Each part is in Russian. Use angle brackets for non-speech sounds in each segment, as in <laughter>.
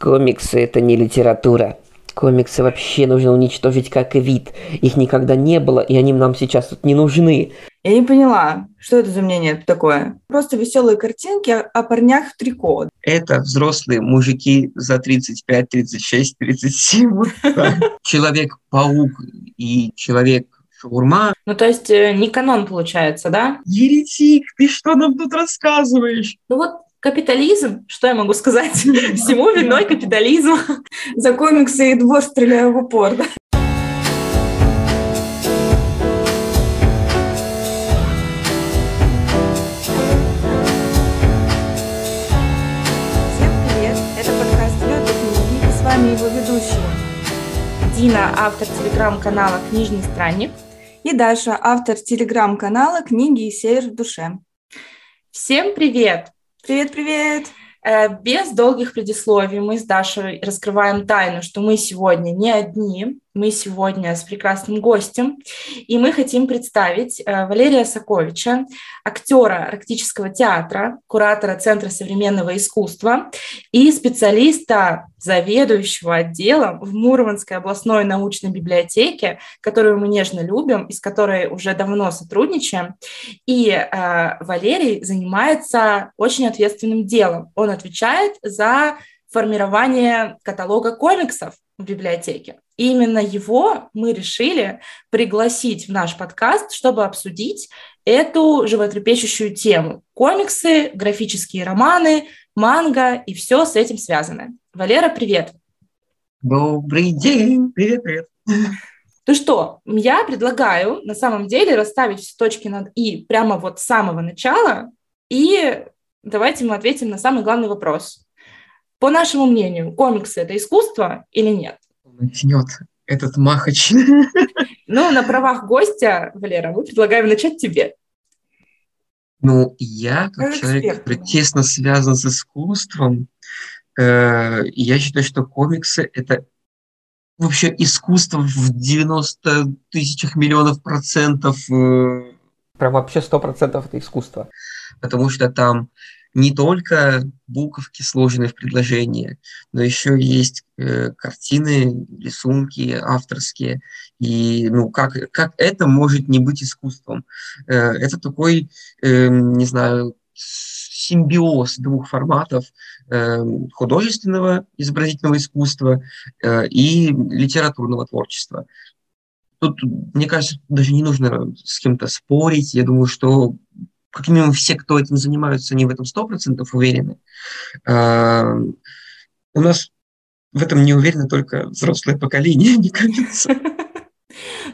Комиксы – это не литература. Комиксы вообще нужно уничтожить как и вид. Их никогда не было, и они нам сейчас тут не нужны. Я не поняла, что это за мнение такое? Просто веселые картинки о парнях в трико. Это взрослые мужики за 35, 36, 37. Человек-паук и человек шаурма. Ну, то есть э, не канон получается, да? Еретик, ты что нам тут рассказываешь? Ну вот Капитализм, что я могу сказать? <laughs> Всему виной капитализм. За комиксы и двор стреляю в упор. Да? Всем привет! Это подкаст «Лёд книги» и с вами его ведущие Дина, автор телеграм-канала «Книжный странник» и Даша, автор телеграм-канала «Книги и север в душе». Всем привет! Привет-привет! Э, без долгих предисловий мы с Дашей раскрываем тайну, что мы сегодня не одни, мы сегодня с прекрасным гостем, и мы хотим представить э, Валерия Соковича, актера Арктического театра, куратора Центра современного искусства и специалиста, заведующего отделом в Мурманской областной научной библиотеке, которую мы нежно любим и с которой уже давно сотрудничаем. И э, Валерий занимается очень ответственным делом. Он отвечает за формирование каталога комиксов в библиотеке. И именно его мы решили пригласить в наш подкаст, чтобы обсудить эту животрепещущую тему. Комиксы, графические романы, манга и все с этим связано. Валера, привет! Добрый день! Привет, привет! Ну что, я предлагаю на самом деле расставить все точки над «и» прямо вот с самого начала, и давайте мы ответим на самый главный вопрос. По нашему мнению, комиксы – это искусство или нет? Начнет этот махач. <laughs> Ну, на правах гостя, Валера, мы предлагаем начать тебе. Ну, я, как, как человек, эксперт. который тесно связан с искусством, э, я считаю, что комиксы – это вообще искусство в 90 тысячах миллионов процентов. Э, Прям вообще сто процентов это искусство. Потому что там не только буковки, сложенные в предложение, но еще есть э, картины, рисунки авторские. И ну, как, как это может не быть искусством? Э, это такой, э, не знаю, симбиоз двух форматов э, художественного изобразительного искусства э, и литературного творчества. Тут, мне кажется, даже не нужно с кем-то спорить. Я думаю, что как минимум все, кто этим занимаются, они в этом сто процентов уверены. А, у нас в этом не уверено только взрослое поколение, <laughs> мне кажется.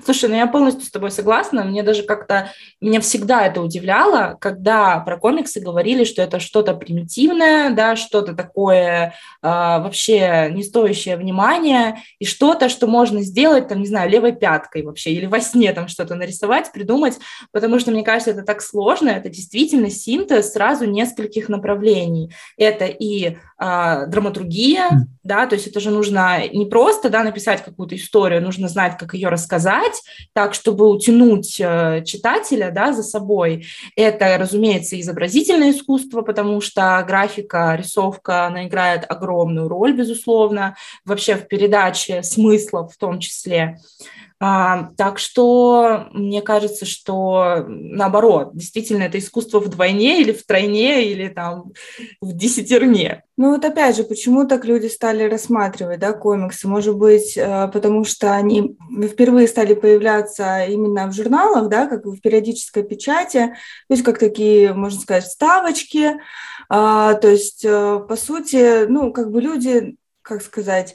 Слушай, ну я полностью с тобой согласна. Мне даже как-то, меня всегда это удивляло, когда про комиксы говорили, что это что-то примитивное, да, что-то такое э, вообще не стоящее внимания, и что-то, что можно сделать, там, не знаю, левой пяткой вообще, или во сне там что-то нарисовать, придумать, потому что, мне кажется, это так сложно, это действительно синтез сразу нескольких направлений. Это и э, драматургия, да, то есть это же нужно не просто, да, написать какую-то историю, нужно знать, как ее рассказать, так, чтобы утянуть э, читателя да, за собой. Это, разумеется, изобразительное искусство, потому что графика, рисовка, она играет огромную роль, безусловно, вообще в передаче смыслов в том числе. Так что мне кажется, что наоборот, действительно, это искусство вдвойне или втройне, или там в десятерне. Ну вот опять же, почему так люди стали рассматривать да, комиксы? Может быть, э, потому что они впервые стали появляться именно в журналах, да, как в периодической печати, то есть как такие, можно сказать, вставочки. А, то есть, э, по сути, ну, как бы люди, как сказать,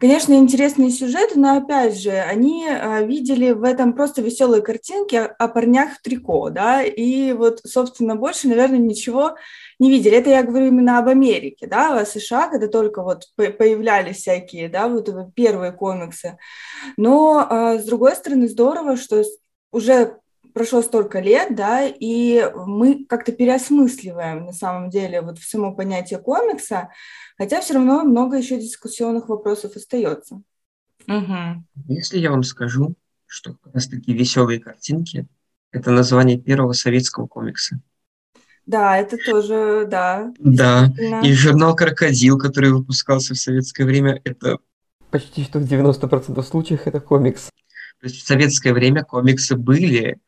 Конечно, интересные сюжеты, но опять же, они а, видели в этом просто веселые картинки о, парнях в трико, да, и вот, собственно, больше, наверное, ничего не видели. Это я говорю именно об Америке, да, о США, когда только вот появлялись всякие, да, вот первые комиксы. Но, а, с другой стороны, здорово, что уже прошло столько лет, да, и мы как-то переосмысливаем на самом деле вот само понятие комикса, хотя все равно много еще дискуссионных вопросов остается. Угу. Если я вам скажу, что как раз таки веселые картинки – это название первого советского комикса. Да, это тоже, да. Да, и журнал «Крокодил», который выпускался в советское время, это... Почти что в 90% случаев это комикс. То есть в советское время комиксы были,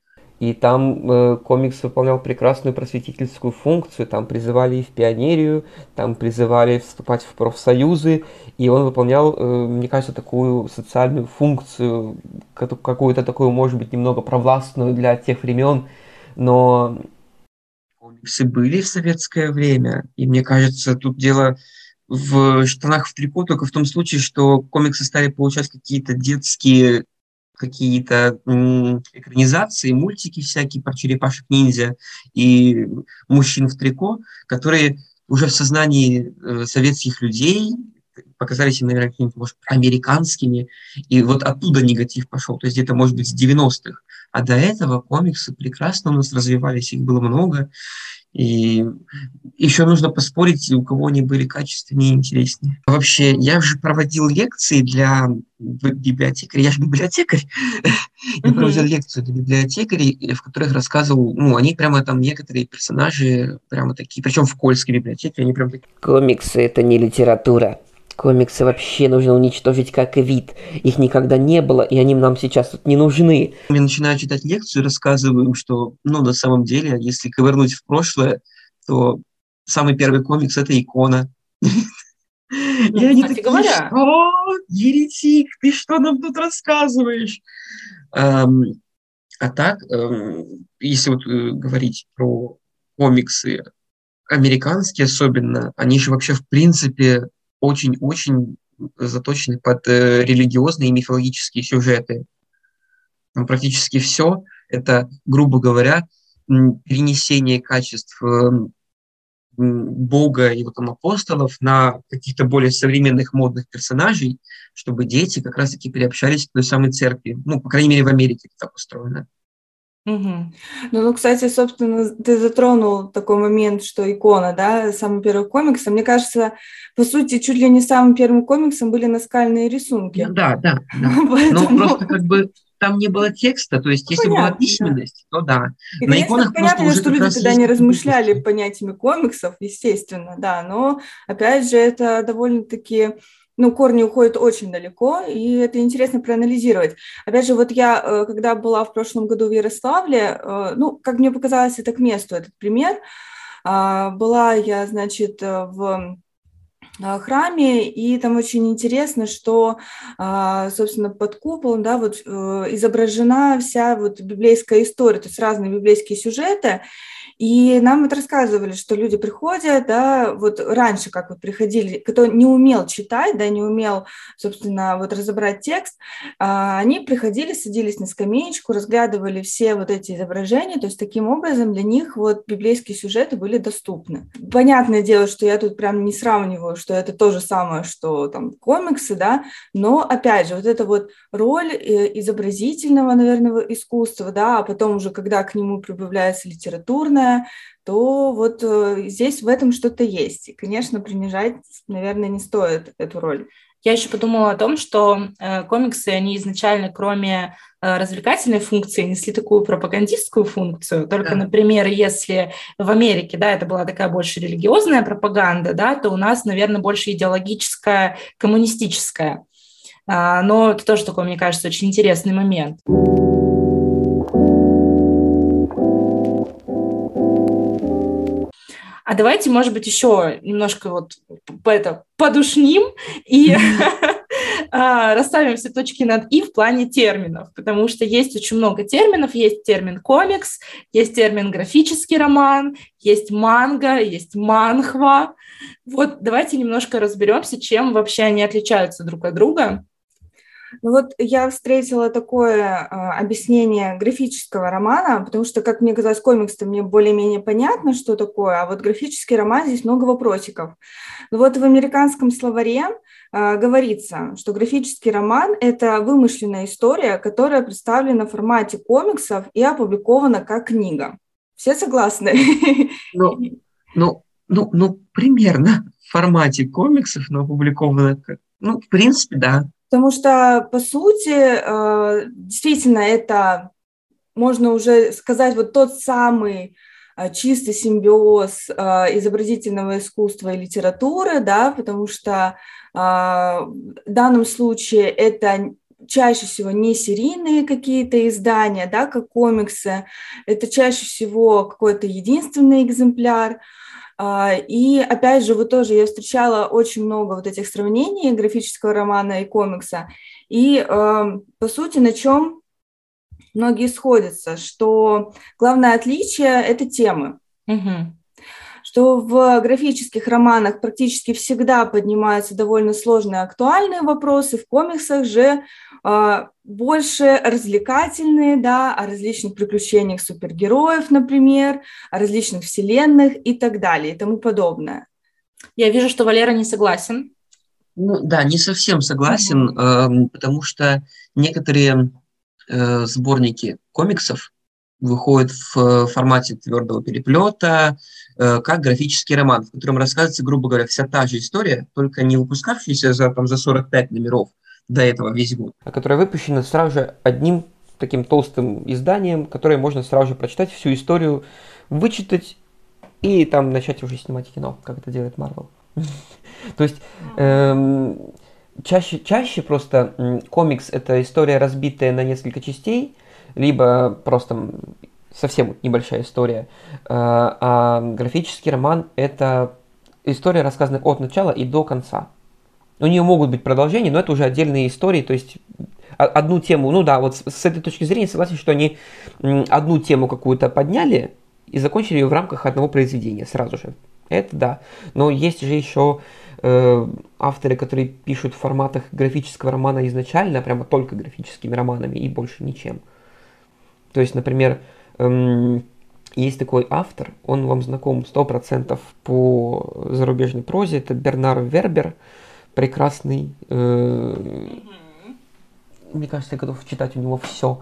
И там э, комикс выполнял прекрасную просветительскую функцию. Там призывали и в пионерию, там призывали вступать в профсоюзы. И он выполнял, э, мне кажется, такую социальную функцию, ка- какую-то такую, может быть, немного провластную для тех времен. Но комиксы были в советское время, и мне кажется, тут дело в штанах в трико только в том случае, что комиксы стали получать какие-то детские какие-то экранизации, мультики всякие про черепашек-ниндзя и мужчин в трико, которые уже в сознании э, советских людей показались наверное, какими-то, может, американскими, и вот оттуда негатив пошел, то есть где-то, может быть, с 90-х. А до этого комиксы прекрасно у нас развивались, их было много, и еще нужно поспорить, у кого они были качественнее и интереснее. Вообще, я же проводил лекции для библиотекарей, я же библиотекарь, я проводил лекцию для библиотекарей, в которых рассказывал, ну, они прямо там некоторые персонажи прямо такие, причем в Кольской библиотеке, они прям такие, комиксы это не литература. Комиксы вообще нужно уничтожить как вид. Их никогда не было, и они нам сейчас тут не нужны. я начинаю читать лекцию, рассказываю им, что, ну, на самом деле, если ковырнуть в прошлое, то самый первый комикс – это икона. И они такие, говоря. что? Еретик, ты что нам тут рассказываешь? Ам, А так, эм, если вот э, говорить про комиксы, американские особенно, они же вообще в принципе очень-очень заточены под э, религиозные и мифологические сюжеты. Там практически все это, грубо говоря, перенесение качеств м, Бога и его там апостолов на каких-то более современных модных персонажей, чтобы дети как раз-таки приобщались к той самой церкви. Ну, по крайней мере, в Америке это так устроено. Мгм. Ну, ну, кстати, собственно, ты затронул такой момент, что икона, да, самый первый комикс. А Мне кажется, по сути, чуть ли не самым первым комиксом были наскальные рисунки. Ну, да, да, да. <laughs> Но Поэтому- просто как бы там не было текста, то есть если была Понятно, да. письменность, то да. И, На конечно, иконах понятно, просто уже что люди тогда есть не размышляли понятиями комиксов, естественно, да, но, опять же, это довольно-таки, ну, корни уходят очень далеко, и это интересно проанализировать. Опять же, вот я, э, когда была в прошлом году в Ярославле, э, ну, как мне показалось, это к месту этот пример, А, была я, значит, э, в храме, и там очень интересно, что, а, собственно, под куполом, да, вот изображена вся вот библейская история, то есть разные библейские сюжеты, и нам это рассказывали, что люди приходят, да, вот раньше, как вот приходили, кто не умел читать, да, не умел, собственно, вот разобрать текст, а, они приходили, садились на скамеечку, разглядывали все вот эти изображения, то есть таким образом для них вот библейские сюжеты были доступны. Понятное дело, что я тут прям не сравниваю, что это то же самое, что там комиксы, да, но опять же, вот эта вот роль э, изобразительного, наверное, искусства, да, а потом уже, когда к нему прибавляется литературное, то вот э, здесь в этом что-то есть. И, конечно, принижать, наверное, не стоит эту роль. Я еще подумала о том, что э, комиксы, они изначально, кроме э, развлекательной функции, несли такую пропагандистскую функцию. Только, Да. например, если в Америке, да, это была такая больше религиозная пропаганда, да, то у нас, наверное, больше идеологическая, коммунистическая. А, но это тоже такой, мне кажется, очень интересный момент. А давайте, может быть, еще немножко вот п- это подушним и <laughs> а, расставим все точки над «и» в плане терминов, потому что есть очень много терминов. Есть термин комикс, есть термин графический роман, есть манга, есть манхва. Вот давайте немножко разберемся, чем вообще они отличаются друг от друга. Ну вот я встретила такое а, объяснение графического романа, потому что, как мне казалось, комикс-то мне более-менее понятно, что такое, а вот графический роман здесь много вопросиков. Ну вот в американском словаре а, говорится, что графический роман – это вымышленная история, которая представлена в формате комиксов и опубликована как книга. Все согласны? Ну, ну, ну, ну, примерно в формате комиксов, но опубликовано как... Ну, в принципе, да. Потому что, по сути, э, действительно, это можно уже сказать вот тот самый чистый симбиоз изобразительного искусства и литературы, да, потому что в данном случае это чаще всего не серийные какие-то издания, да, как комиксы, это чаще всего какой-то единственный экземпляр. А, и опять же, вы тоже, я встречала очень много вот этих сравнений графического романа и комикса. И эм, по сути, на чем многие сходятся, что главное отличие – это темы. Угу что в графических романах практически всегда поднимаются довольно сложные актуальные вопросы, в комиксах же э, больше развлекательные, да, о различных приключениях супергероев, например, о различных вселенных и так далее и тому подобное. Я вижу, что Валера не согласен. Ну да, не совсем согласен, mm-hmm. э, потому что некоторые э, сборники комиксов выходит в э, формате твердого переплета, как графический роман, в котором рассказывается, грубо говоря, вся та же история, только не выпускавшаяся за, там, за 45 номеров до этого весь год. А которая выпущена сразу же одним таким толстым изданием, которое можно сразу же прочитать всю историю, вычитать и там начать уже снимать кино, как это делает Марвел. <laughs> То есть эм, чаще, чаще просто комикс это история, разбитая на несколько частей, либо просто совсем небольшая история. А, а графический роман – это история, рассказанная от начала и до конца. У нее могут быть продолжения, но это уже отдельные истории, то есть одну тему, ну да, вот с, этой точки зрения согласен, что они одну тему какую-то подняли и закончили ее в рамках одного произведения сразу же. Это да. Но есть же еще э, авторы, которые пишут в форматах графического романа изначально, прямо только графическими романами и больше ничем. То есть, например, эм, есть такой автор, он вам знаком 100% по зарубежной прозе, это Бернар Вербер, прекрасный, э, мне кажется, я готов читать у него все.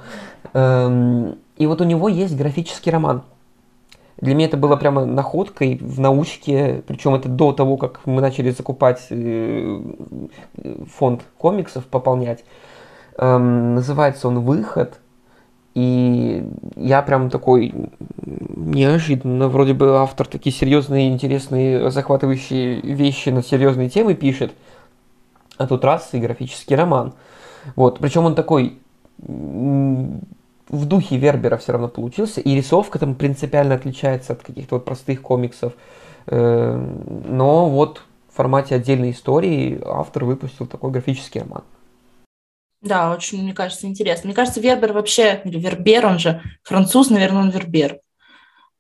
Эм, и вот у него есть графический роман. Для меня это было прямо находкой в научке, причем это до того, как мы начали закупать э, фонд комиксов, пополнять. Эм, называется он «Выход», и я прям такой неожиданно, вроде бы автор такие серьезные, интересные, захватывающие вещи на серьезные темы пишет, а тут раз и графический роман. Вот, причем он такой в духе Вербера все равно получился, и рисовка там принципиально отличается от каких-то вот простых комиксов. Э, но вот в формате отдельной истории автор выпустил такой графический роман. Да, очень, мне кажется, интересно. Мне кажется, Вербер вообще, или Вербер, он же француз, наверное, он Вербер.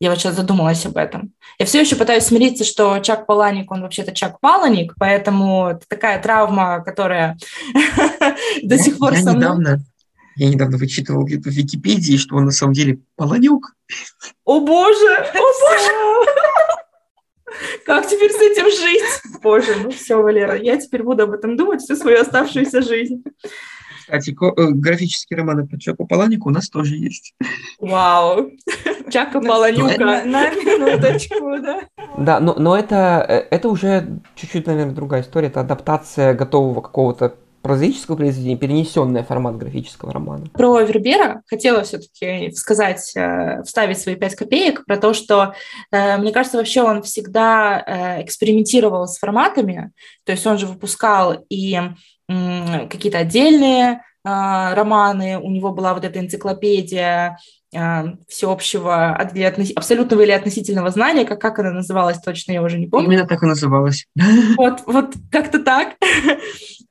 Я вот сейчас задумалась об этом. Я все еще пытаюсь смириться, что Чак Паланик, он вообще-то Чак Паланик, поэтому это такая травма, которая <laughs> до сих пор со мной. Я недавно вычитывал где-то в Википедии, что он на самом деле Паланюк. О боже! <laughs> О боже! <laughs> Как теперь с этим жить? Боже, ну все, Валера, я теперь буду об этом думать всю свою оставшуюся жизнь. Кстати, э, графические романы по Чаку Паланику у нас тоже есть. Вау! Чака Паланюка. На минуточку, да. Да, но, но это, э, это уже чуть-чуть, наверное, другая история. Это адаптация готового какого-то прозаического произведения, перенесенное в формат графического романа. Про Вербера хотела все-таки сказать, э, вставить свои пять копеек про то, что, мне кажется, вообще он всегда экспериментировал с форматами, то есть он же выпускал и какие-то отдельные а, романы, у него была вот эта энциклопедия а, всеобщего абсолютного или относительного знания, как, как она называлась точно, я уже не помню. Именно так и называлась. <laughs> Вот, вот как-то так. <laughs>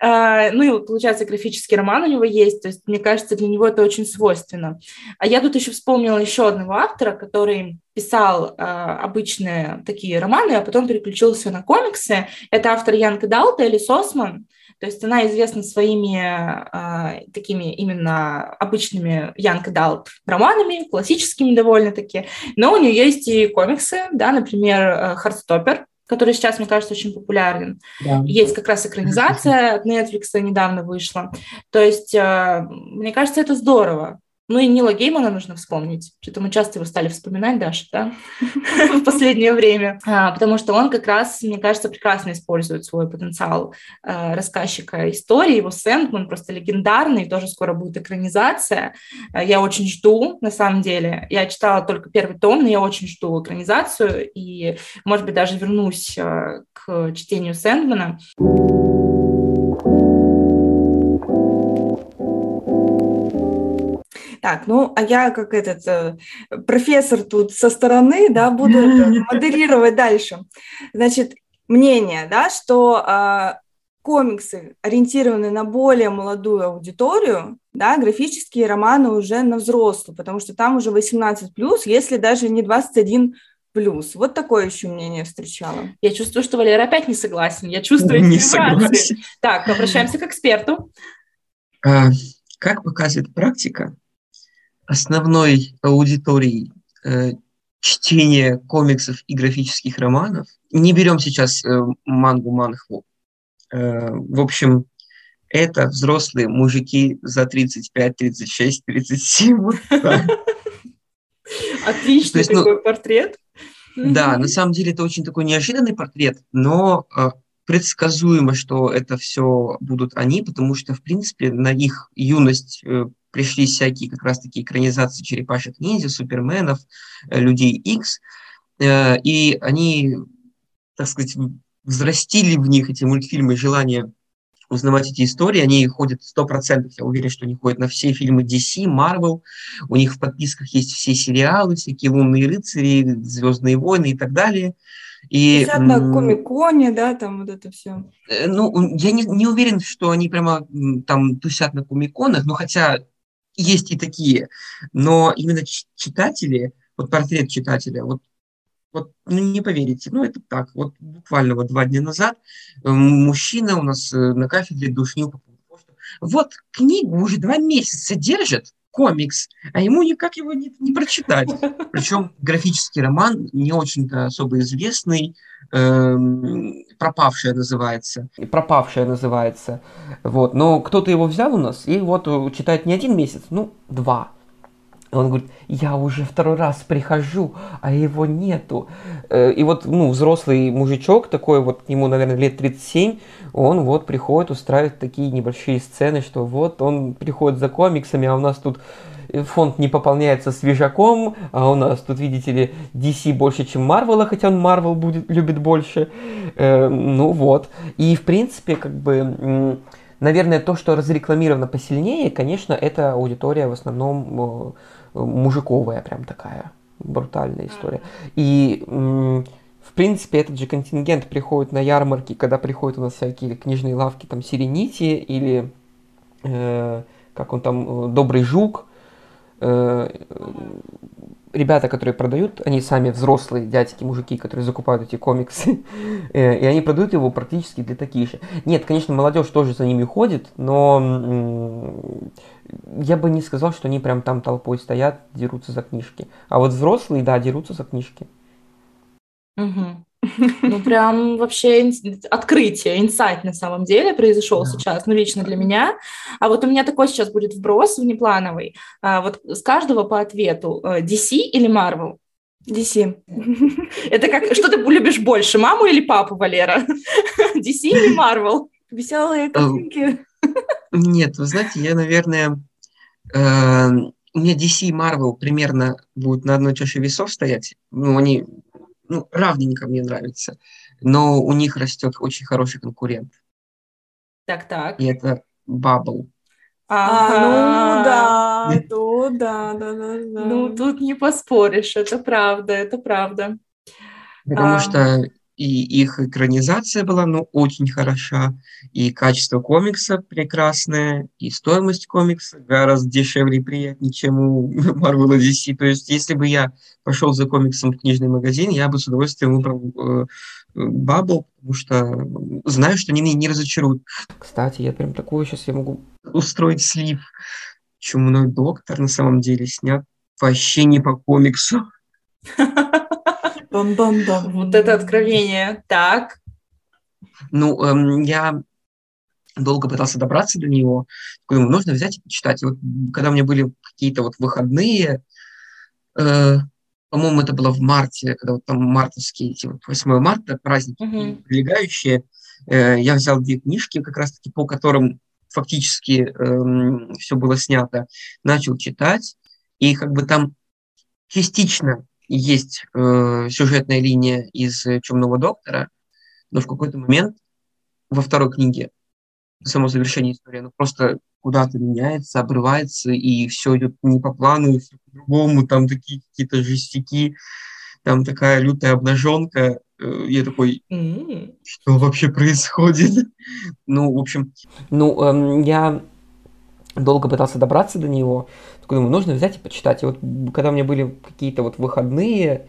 А, ну и получается графический роман у него есть, то есть мне кажется, для него это очень свойственно. А я тут еще вспомнила еще одного автора, который писал обычные такие романы, а потом переключился на комиксы. Это автор Янка Далта, Элис Осман. То есть она известна своими э, такими именно обычными young adult романами, классическими довольно-таки, но у нее есть и комиксы, да, например, Хардстоппер, который сейчас, мне кажется, очень популярен. Да. Есть как раз экранизация от Netflix недавно вышла. То есть, э, мне кажется, это здорово. Ну и Нила Геймана нужно вспомнить. Что-то мы часто его стали вспоминать, Даша, да, <laughs> в последнее время. А, потому что он как раз, мне кажется, прекрасно использует свой потенциал а, рассказчика истории. Его Сэндман просто легендарный, тоже скоро будет экранизация. А, я очень жду, на самом деле. Я читала только первый том, но я очень жду экранизацию. И, может быть, даже вернусь к чтению Сэндмана. Так, ну, а я как этот э, профессор тут со стороны, да, буду <laughs> модерировать дальше. Значит, мнение, да, что э, комиксы ориентированы на более молодую аудиторию, да, графические романы уже на взрослую, потому что там уже 18 плюс, если даже не 21 плюс. Вот такое еще мнение встречала. Я чувствую, что Валера опять не согласен. Я чувствую не согласен. Так, обращаемся к эксперту. А, как показывает практика, основной аудиторией э, чтения комиксов и графических романов. Не берем сейчас э, мангу манхву. Э, в общем, это взрослые мужики за 35, 36, 37. Отличный есть, ну, такой портрет. Да, на самом деле это очень такой неожиданный портрет, но э, предсказуемо, что это все будут они, потому что, в принципе, на их юность э, пришли всякие как раз-таки экранизации черепашек ниндзя, суперменов, э, людей X, э, и они, так сказать, взрастили в них эти мультфильмы желание узнавать эти истории, они ходят 100%, я уверен, что они ходят на все фильмы DC, Marvel, у них в подписках есть все сериалы, всякие «Лунные рыцари», «Звездные войны» и так далее. И, на комиконе, да, там вот это все. Э, ну, я не, не уверен, что они прямо там тусят на комиконах, но хотя есть и такие, но именно читатели, вот портрет читателя, вот, вот ну, не поверите, ну это так, вот буквально вот два дня назад э, мужчина у нас э, на кафедре душнил по поводу того, что вот книгу уже два месяца держит, комикс, а ему никак его не, не прочитать. Причем графический роман не очень-то особо известный, эм, «Пропавшая» называется. «Пропавшая» называется. Вот. Но кто-то его взял у нас и вот читает не один месяц, ну, два. Он говорит, я уже второй раз прихожу, а его нету. Э, и вот, ну, взрослый мужичок такой, вот ему, наверное, лет 37, он вот приходит, устраивает такие небольшие сцены, что вот он приходит за комиксами, а у нас тут фонд не пополняется свежаком, а у нас тут, видите ли, DC больше, чем Марвела, хотя он Марвел будет, любит больше. Э, ну вот. И, в принципе, как бы, наверное, то, что разрекламировано посильнее, конечно, это аудитория в основном э, мужиковая прям такая брутальная история. И в принципе, этот же контингент приходит на ярмарки, когда приходят у нас всякие книжные лавки, там, Сиренити или, э, как он там, э, Добрый Жук, Э, ребята, которые продают, они сами взрослые дядьки, мужики, которые закупают эти комиксы, <laughs> э, и они продают его практически для таких же. Нет, конечно, молодежь тоже за ними ходит, но я бы не сказал, что они прям там толпой стоят, дерутся за книжки. А вот взрослые, да, дерутся за книжки. Угу. Ну, прям вообще открытие, инсайт на самом деле произошел да. сейчас, ну, лично для меня. А вот у меня такой сейчас будет вброс внеплановый. А, вот с каждого по ответу, э, DC или Marvel? <laughs> DC. Это как, что ты любишь больше, маму или папу, Валера? <laughs> DC или Marvel? Веселые э, картинки. <laughs> Нет, вы знаете, я, наверное, э, у меня DC и Marvel примерно будут на одной чаше весов стоять. Ну, они ну, равненько мне нравится, но у них растет очень хороший конкурент. Так, так. И это Bubble. А, ну да, <laughs> ну да, да, да, да. Ну тут не поспоришь, это правда, это правда. Потому а... что и их экранизация была, ну, очень хороша, и качество комикса прекрасное, и стоимость комикса гораздо дешевле и приятнее, чем у <laughs> Marvel и DC. То есть, если бы я пошел за комиксом в книжный магазин, я бы с удовольствием выбрал э, Бабл, потому что знаю, что они меня не разочаруют. Кстати, я прям такую сейчас я могу устроить слив. Чумной доктор на самом деле снят вообще не по комиксу. <laughs> Бам-бам-бам. Вот это откровение. Так. Ну, эм, я долго пытался добраться до него. Думаю, нужно взять и почитать. И вот, когда у меня были какие-то вот выходные, э, по-моему, это было в марте, когда вот там мартовские, эти вот 8 марта, праздники mm-hmm. прилегающие, э, я взял две книжки, как раз-таки по которым фактически э, эм, все было снято, начал читать, и как бы там частично есть э, сюжетная линия из «Темного доктора», но в какой-то момент во второй книге само завершение истории, оно просто куда-то меняется, обрывается, и все идет не по плану, все по-другому, там такие какие-то жестяки, там такая лютая обнаженка. Э, я такой, что вообще происходит? <laughs> ну, в общем... Ну, эм, я долго пытался добраться до него, такой думаю, нужно взять и почитать. И вот когда у меня были какие-то вот выходные,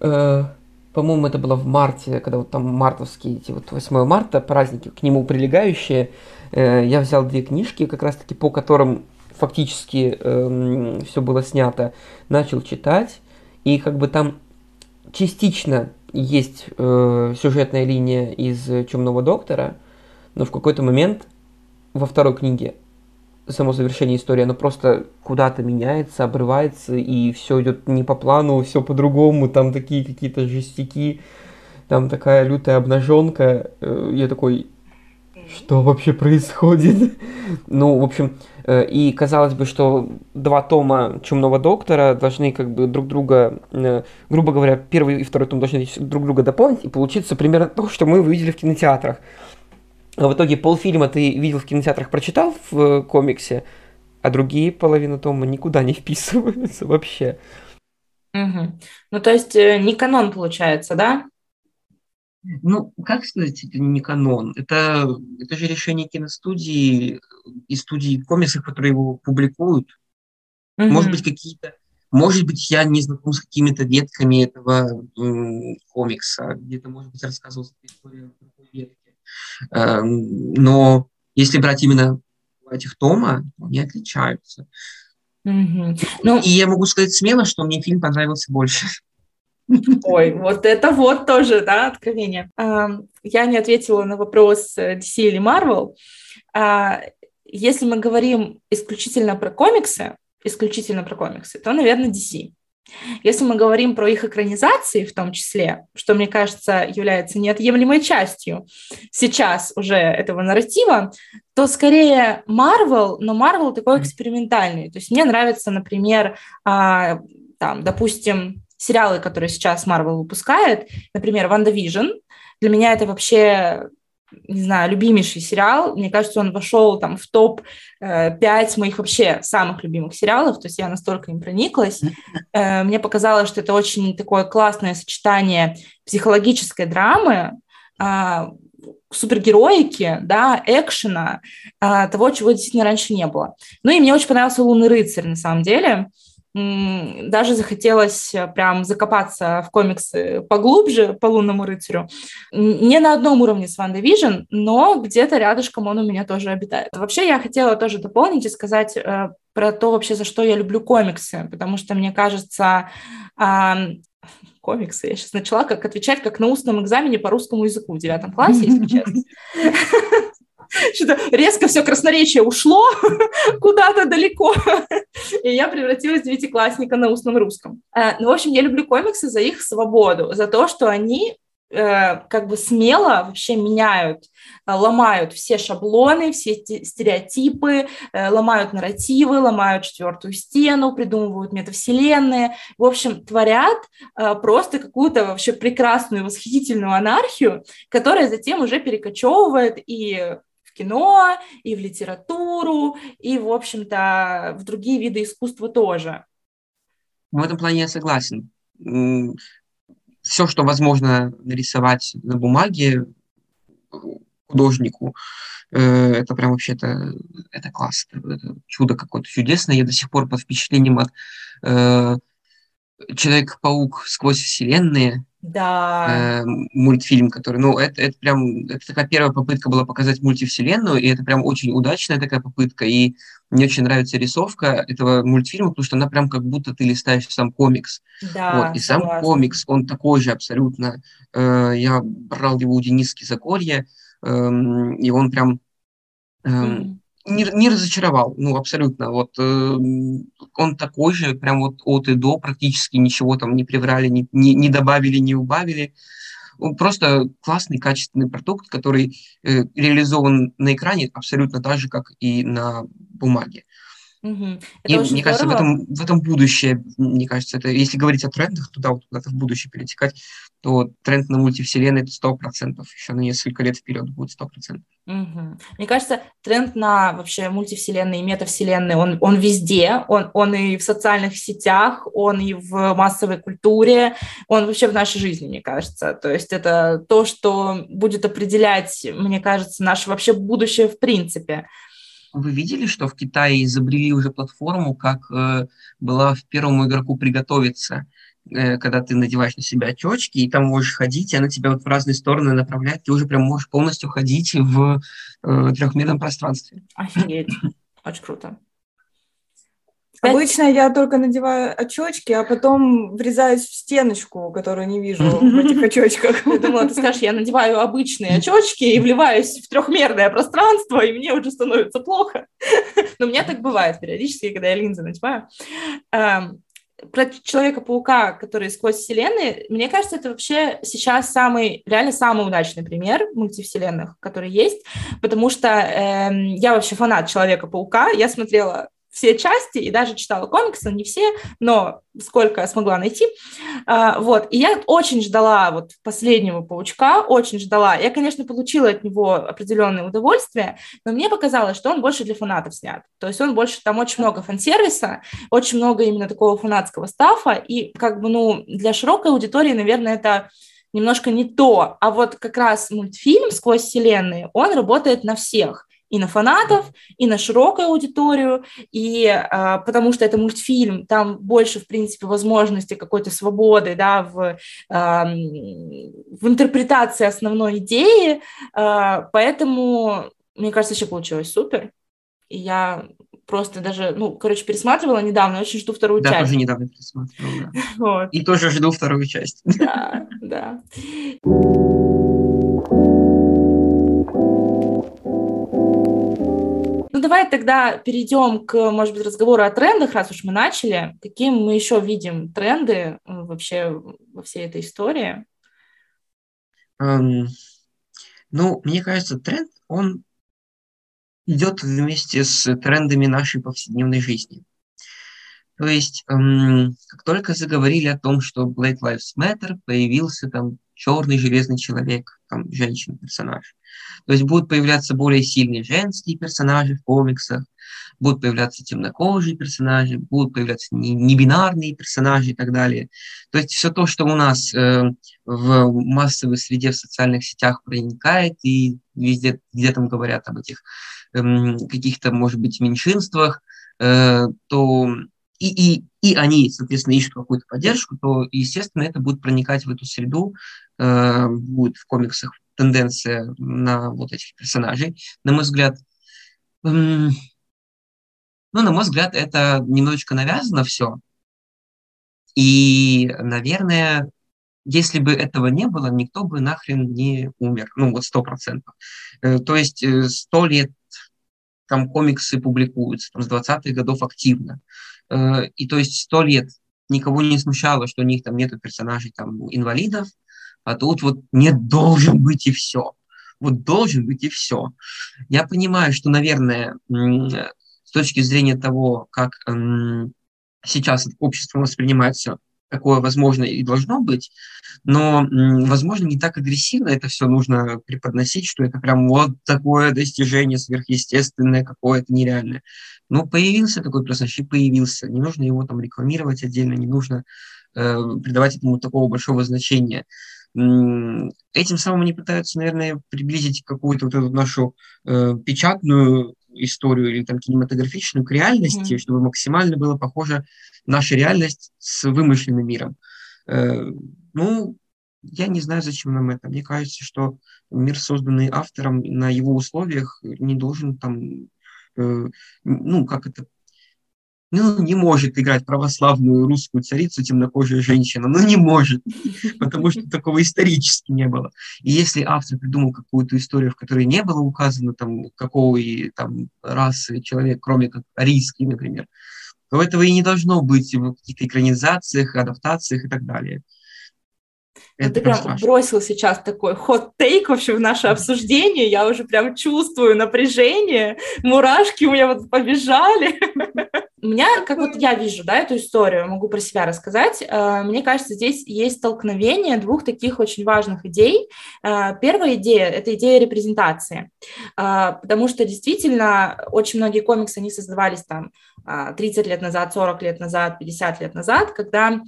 э, по-моему, это было в марте, когда вот там мартовские, эти вот 8 марта, праздники, к нему прилегающие, э, я взял две книжки, как раз-таки по которым фактически э, эм, все было снято, начал читать, и как бы там частично есть э, сюжетная линия из Темного доктора, но в какой-то момент во второй книге само завершение истории, оно просто куда-то меняется, обрывается, и все идет не по плану, все по-другому, там такие какие-то жестяки, там такая лютая обнаженка. Э, я такой, что вообще происходит? <laughs> ну, в общем, э, и казалось бы, что два тома Чумного доктора должны как бы друг друга, э, грубо говоря, первый и второй том должны друг друга дополнить, и получиться примерно то, что мы увидели в кинотеатрах. А в итоге полфильма ты видел в кинотеатрах, прочитал в э, комиксе, а другие половины тома никуда не <laughs> вписываются вообще. Угу. Ну, то есть э, не канон получается, да? Ну, как сказать, это не канон. Это, это же решение киностудии и студии комиксов, которые его публикуют. Угу. Может быть, какие-то... Может быть, я не знаком с какими-то ветками этого м, комикса. Где-то, может быть, рассказывался история но если брать именно этих тома, они отличаются. Mm-hmm. Ну, И я могу сказать смело, что мне фильм понравился больше. Ой, вот это вот тоже, да, откровение. Я не ответила на вопрос э, DC или Marvel. А, если мы говорим исключительно про комиксы, исключительно про комиксы, то, наверное, DC. Если мы говорим про их экранизации в том числе, что, мне кажется, является неотъемлемой частью сейчас уже этого нарратива, то скорее Marvel, но Marvel такой экспериментальный. То есть мне нравится, например, а, там, допустим, сериалы, которые сейчас Marvel выпускает, например, WandaVision. Для меня это вообще не знаю, любимейший сериал. Мне кажется, он вошел там в топ-5 э, моих вообще самых любимых сериалов, то есть я настолько им прониклась. Э, мне показалось, что это очень такое классное сочетание психологической драмы, а, супергероики, да, экшена, а, того, чего действительно раньше не было. Ну и мне очень понравился «Лунный рыцарь», на самом деле даже захотелось э, прям закопаться в комиксы поглубже по лунному рыцарю. Не на одном уровне с WandaVision, но где-то рядышком он у меня тоже обитает. Вообще я хотела тоже дополнить и сказать э, про то вообще, за что я люблю комиксы, потому что мне кажется, комиксы. Я сейчас начала как отвечать как на устном экзамене по русскому языку в девятом классе, если честно. <laughs> Что-то резко все красноречие ушло <laughs> куда-то далеко, и я превратилась в девятиклассника на устном русском. Э, ну, в общем, я люблю комиксы за их свободу, за то, что они э, как бы смело вообще меняют, э, ломают все шаблоны, все стереотипы, ломают нарративы, ломают четвертую стену, придумывают метавселенные. В общем, творят просто какую-то вообще прекрасную, восхитительную анархию, которая затем уже перекочевывает и кино, и в литературу, и, в общем-то, в другие виды искусства тоже. В этом плане я согласен. Все, что возможно нарисовать на бумаге художнику, э, это прям вообще-то это класс, это чудо какое-то чудесное. Я до сих пор под впечатлением от э, Человек-паук сквозь вселенные, да. э, мультфильм, который, ну, это, это прям, это такая первая попытка была показать мультивселенную, и это прям очень удачная такая попытка, и мне очень нравится рисовка этого мультфильма, потому что она прям как будто ты листаешь сам комикс. Да, вот, и сам согласна. комикс, он такой же абсолютно. Э, я брал его у Дениски Закорье, э, и он прям mm-hmm не, не разочаровал, ну, абсолютно. Вот э, он такой же, прям вот от и до, практически ничего там не приврали, не, не, не добавили, не убавили. Просто классный, качественный продукт, который э, реализован на экране абсолютно так же, как и на бумаге. Угу. И мне здорово. кажется, в этом, в этом будущее, мне кажется, это, если говорить о трендах, туда вот куда-то в будущее перетекать, то тренд на мультивселенной это сто процентов, еще на несколько лет вперед будет сто процентов. Угу. Мне кажется, тренд на вообще мультивселенные и метавселенные, он, он везде, он, он и в социальных сетях, он и в массовой культуре, он вообще в нашей жизни, мне кажется. То есть это то, что будет определять, мне кажется, наше вообще будущее в принципе. Вы видели, что в Китае изобрели уже платформу, как э, была в первому игроку приготовиться, э, когда ты надеваешь на себя очечки, и там можешь ходить, и она тебя вот в разные стороны направляет, ты уже прям можешь полностью ходить в э, трехмерном пространстве. Офигеть, очень круто. Обычно я только надеваю очечки, а потом врезаюсь в стеночку, которую не вижу в этих очочках. Я думала, ты скажешь, я надеваю обычные очечки и вливаюсь в трехмерное пространство, и мне уже становится плохо. Но у меня так бывает периодически, когда я линзы надеваю. Эм, про Человека-паука, который сквозь вселенные, мне кажется, это вообще сейчас самый, реально самый удачный пример мультивселенных, который есть, потому что э, я вообще фанат Человека-паука, я смотрела все части и даже читала комиксы, не все, но сколько смогла найти. А, вот. И я очень ждала вот последнего паучка, очень ждала. Я, конечно, получила от него определенное удовольствие, но мне показалось, что он больше для фанатов снят. То есть он больше, там очень много фан-сервиса, очень много именно такого фанатского стафа, и как бы, ну, для широкой аудитории, наверное, это немножко не то. А вот как раз мультфильм «Сквозь вселенные», он работает на всех и на фанатов, и на широкую аудиторию, и а, потому что это мультфильм, там больше, в принципе, возможности какой-то свободы, да, в, а, в интерпретации основной идеи, а, поэтому, мне кажется, еще получилось супер, и я просто даже, ну, короче, пересматривала недавно, очень жду вторую да, часть. Да, тоже недавно пересматривала, да. <laughs> вот. И тоже жду вторую часть. Да, да. Давай тогда перейдем к, может быть, разговору о трендах, раз уж мы начали. Какие мы еще видим тренды э, вообще во всей этой истории? Um, ну, мне кажется, тренд, он идет вместе с трендами нашей повседневной жизни. То есть, эм, как только заговорили о том, что Black Lives Matter, появился там черный железный человек, там женщина-персонаж. То есть будут появляться более сильные женские персонажи в комиксах, будут появляться темнокожие персонажи, будут появляться небинарные персонажи и так далее. То есть все то, что у нас э, в массовой среде в социальных сетях проникает и везде, где там говорят об этих э, каких-то, может быть, меньшинствах, э, то и, и, и они, соответственно, ищут какую-то поддержку, то, естественно, это будет проникать в эту среду, э, будет в комиксах тенденция на вот этих персонажей. На мой взгляд, эм, ну, на мой взгляд, это немножечко навязано все. И, наверное, если бы этого не было, никто бы нахрен не умер. Ну, вот сто процентов. Э, то есть э, сто лет там комиксы публикуются, там, с 20-х годов активно. Э, и то есть сто лет никого не смущало, что у них там нету персонажей там инвалидов, а тут вот не должен быть и все. Вот должен быть и все. Я понимаю, что, наверное, с точки зрения того, как сейчас общество воспринимает все, такое возможно и должно быть, но, возможно, не так агрессивно это все нужно преподносить, что это прям вот такое достижение сверхъестественное, какое-то нереальное. Но появился такой и появился. Не нужно его там рекламировать отдельно, не нужно э, придавать этому такого большого значения. Этим самым они пытаются, наверное, приблизить какую-то вот эту нашу э, печатную историю или там кинематографичную к реальности, mm-hmm. чтобы максимально было похоже наша реальность с вымышленным миром. Э, ну, я не знаю, зачем нам это. Мне кажется, что мир, созданный автором на его условиях, не должен там, э, ну, как это, ну, не может играть православную русскую царицу темнокожая женщина, ну, не может, потому что такого исторически не было. И если автор придумал какую-то историю, в которой не было указано, там, какого и там расы человек, кроме как арийский, например, то этого и не должно быть в каких-то экранизациях, адаптациях и так далее. Это ты прям страшно. бросил сейчас такой хот-тейк вообще в наше обсуждение. Я уже прям чувствую напряжение, мурашки у меня вот побежали. У меня, <laughs> как вот я вижу, да, эту историю, могу про себя рассказать. Э, мне кажется, здесь есть столкновение двух таких очень важных идей. Э, первая идея – это идея репрезентации, э, потому что действительно очень многие комиксы, они создавались там 30 лет назад, 40 лет назад, 50 лет назад, когда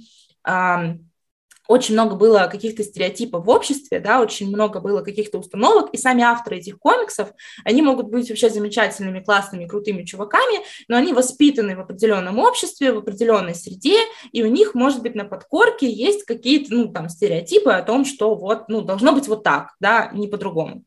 очень много было каких-то стереотипов в обществе, да, очень много было каких-то установок, и сами авторы этих комиксов, они могут быть вообще замечательными, классными, крутыми чуваками, но они воспитаны в определенном обществе, в определенной среде, и у них, может быть, на подкорке есть какие-то, ну, там, стереотипы о том, что вот, ну, должно быть вот так, да, не по-другому.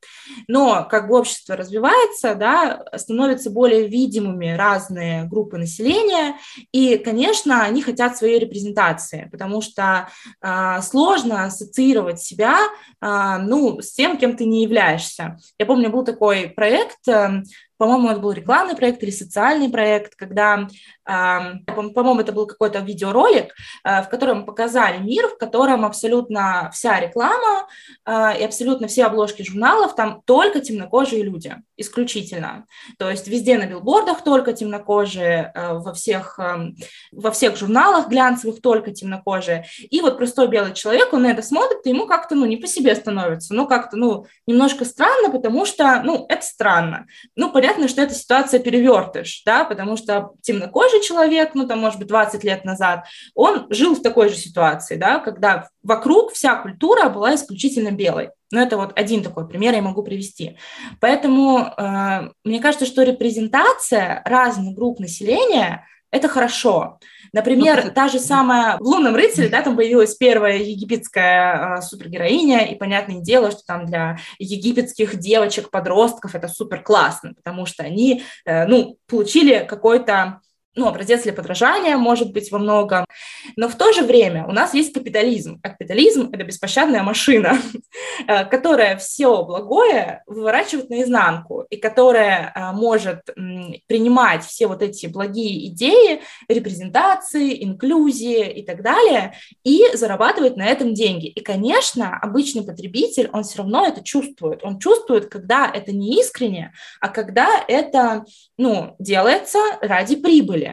Но как бы общество развивается, да, становятся более видимыми разные группы населения, и, конечно, они хотят своей репрезентации, потому что а, сложно ассоциировать себя а, ну, с тем, кем ты не являешься. Я помню, был такой проект, эм, по-моему, это был рекламный проект или социальный проект, когда, по-моему, это был какой-то видеоролик, э, в котором показали мир, в котором абсолютно вся реклама э, и абсолютно все обложки журналов, там только темнокожие люди, исключительно. То есть везде на билбордах только темнокожие, э, во всех, эм, во всех журналах глянцевых только темнокожие. И вот простой белый человек, он на это смотрит, и ему как-то, ну, не по себе становится, ну, как-то, ну, немножко странно, потому что, ну, это странно. Ну, понятно, что эта ситуация перевертыш, да, потому что темнокожий человек, ну, там, может быть, 20 лет назад, он жил в такой же ситуации, да, когда вокруг вся культура была исключительно белой. Ну, это вот один такой пример я могу привести. Поэтому э, мне кажется, что репрезентация разных групп населения – это хорошо. Например, ну, та же самая в «Лунном рыцаре», да, там появилась первая египетская э, супергероиня, и понятное дело, что там для египетских девочек-подростков это супер классно, потому что они, э, ну, получили какой-то ну, образец для подражания, может быть, во многом. Но в то же время у нас есть капитализм. А капитализм – это беспощадная машина, <laughs> э, которая все благое выворачивает наизнанку и которая э, может принимать все вот эти благие идеи, репрезентации, инклюзии и так далее, и зарабатывать на этом деньги. И, конечно, обычный потребитель, он все равно это чувствует. Он чувствует, когда это не искренне, а когда это ну, делается ради прибыли.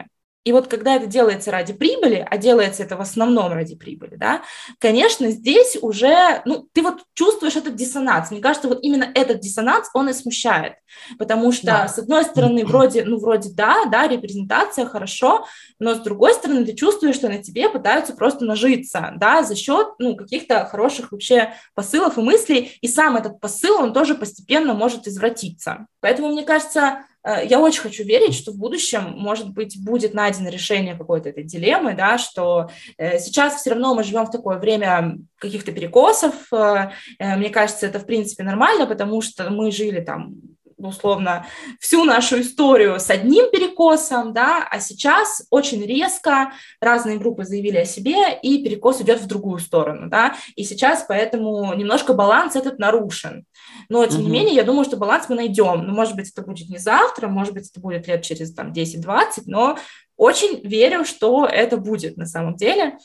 И вот когда это делается ради прибыли, а делается это в основном ради прибыли, да, конечно, здесь уже, ну, ты вот чувствуешь этот диссонанс. Мне кажется, вот именно этот диссонанс, он и смущает. Потому что, да. с одной стороны, <clears throat> вроде, ну, вроде да, да, репрезентация хорошо, но с другой стороны, ты чувствуешь, что на тебе пытаются просто нажиться, да, за счет, ну, каких-то хороших вообще посылов и мыслей, и сам этот посыл, он тоже постепенно может извратиться. Поэтому, мне кажется, я очень хочу верить, что в будущем, может быть, будет найдено решение какой-то этой дилеммы, да, что э, сейчас все равно мы живем в такое время каких-то перекосов. Э, мне кажется, это, в принципе, нормально, потому что мы жили там условно, всю нашу историю с одним перекосом, да, а сейчас очень резко разные группы заявили о себе, и перекос идет в другую сторону, да, и сейчас поэтому немножко баланс этот нарушен. Но, тем не менее, я думаю, что баланс мы найдем. Ну, может быть, это будет не завтра, может быть, это будет лет через там 10-20, но очень верю, что это будет на самом деле.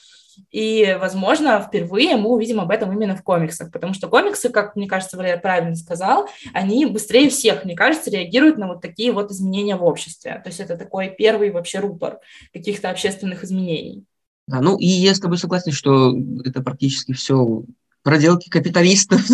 И, возможно, впервые мы увидим об этом именно в комиксах, потому что комиксы, как мне кажется, Валерий правильно сказал, они быстрее всех, мне кажется, реагируют на вот такие вот изменения в обществе. То есть это такой первый вообще рупор каких-то общественных изменений. Да, ну и я с тобой согласен, что это практически все проделки капиталистов. <laughs>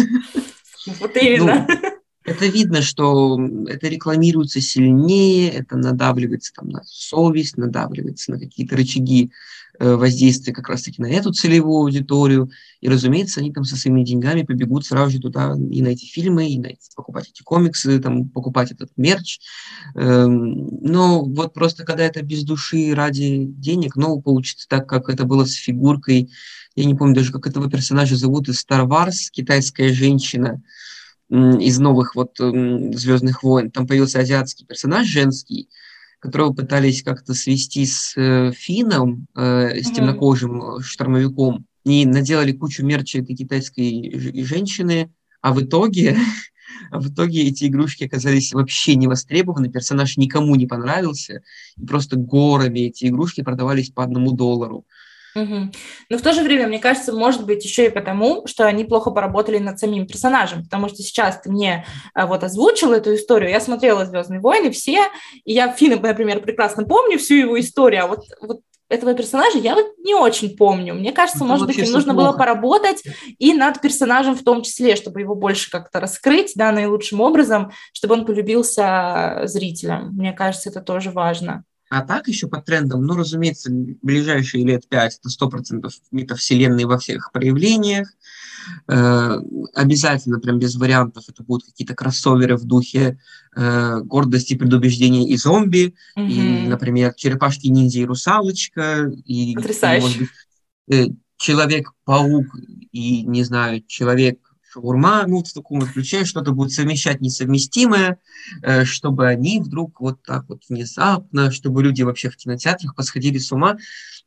Вот именно. Ну, это видно, что это рекламируется сильнее, это надавливается там на совесть, надавливается на какие-то рычаги воздействие как раз-таки на эту целевую аудиторию. И, разумеется, они там со своими деньгами побегут сразу же туда и на эти фильмы, и на эти, покупать эти комиксы, там, покупать этот мерч. Эм, но вот просто когда это без души ради денег, ну, получится так, как это было с фигуркой, я не помню даже, как этого персонажа зовут из Star Wars, китайская женщина, из новых вот Звездных войн. Там появился азиатский персонаж женский, которого пытались как-то свести с э, Фином, э, с темнокожим штормовиком, и наделали кучу мерча этой китайской женщины, а в итоге, а <laughs> в итоге эти игрушки оказались вообще не востребованы, персонаж никому не понравился, и просто горами эти игрушки продавались по одному доллару. Угу. Но в то же время, мне кажется, может быть еще и потому, что они плохо поработали над самим персонажем, потому что сейчас ты мне а, вот озвучил эту историю, я смотрела «Звездные войны» все, и я Финна, например, прекрасно помню всю его историю, а вот, вот этого персонажа я вот не очень помню. Мне кажется, Это может быть, им нужно плохо. было поработать и над персонажем в том числе, чтобы его больше как-то раскрыть, да, наилучшим образом, чтобы он полюбился зрителям. Мне кажется, это тоже важно. А так еще по трендам, ну, разумеется, ближайшие лет пять это сто процентов метавселенные во всех проявлениях. Э, обязательно, прям без вариантов, это будут какие-то кроссоверы в духе э, гордости, предубеждения и зомби, угу. и, например, черепашки-ниндзя и русалочка, и, Потрясающе. и может быть, э, Человек-паук и, не знаю, человек шаурма, ну, в таком ключе, что-то будет совмещать несовместимое, э, чтобы они вдруг вот так вот внезапно, чтобы люди вообще в кинотеатрах посходили с ума.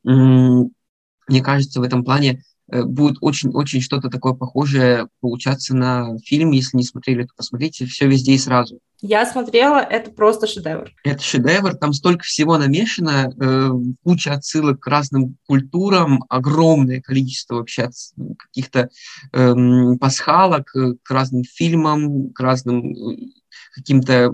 Мне кажется, в этом плане будет очень-очень что-то такое похожее получаться на фильм. Если не смотрели, то посмотрите все везде и сразу. Я смотрела, это просто шедевр. Это шедевр, там столько всего намешано, э, куча отсылок к разным культурам, огромное количество вообще каких-то э, пасхалок э, к разным фильмам, к разным э, каким-то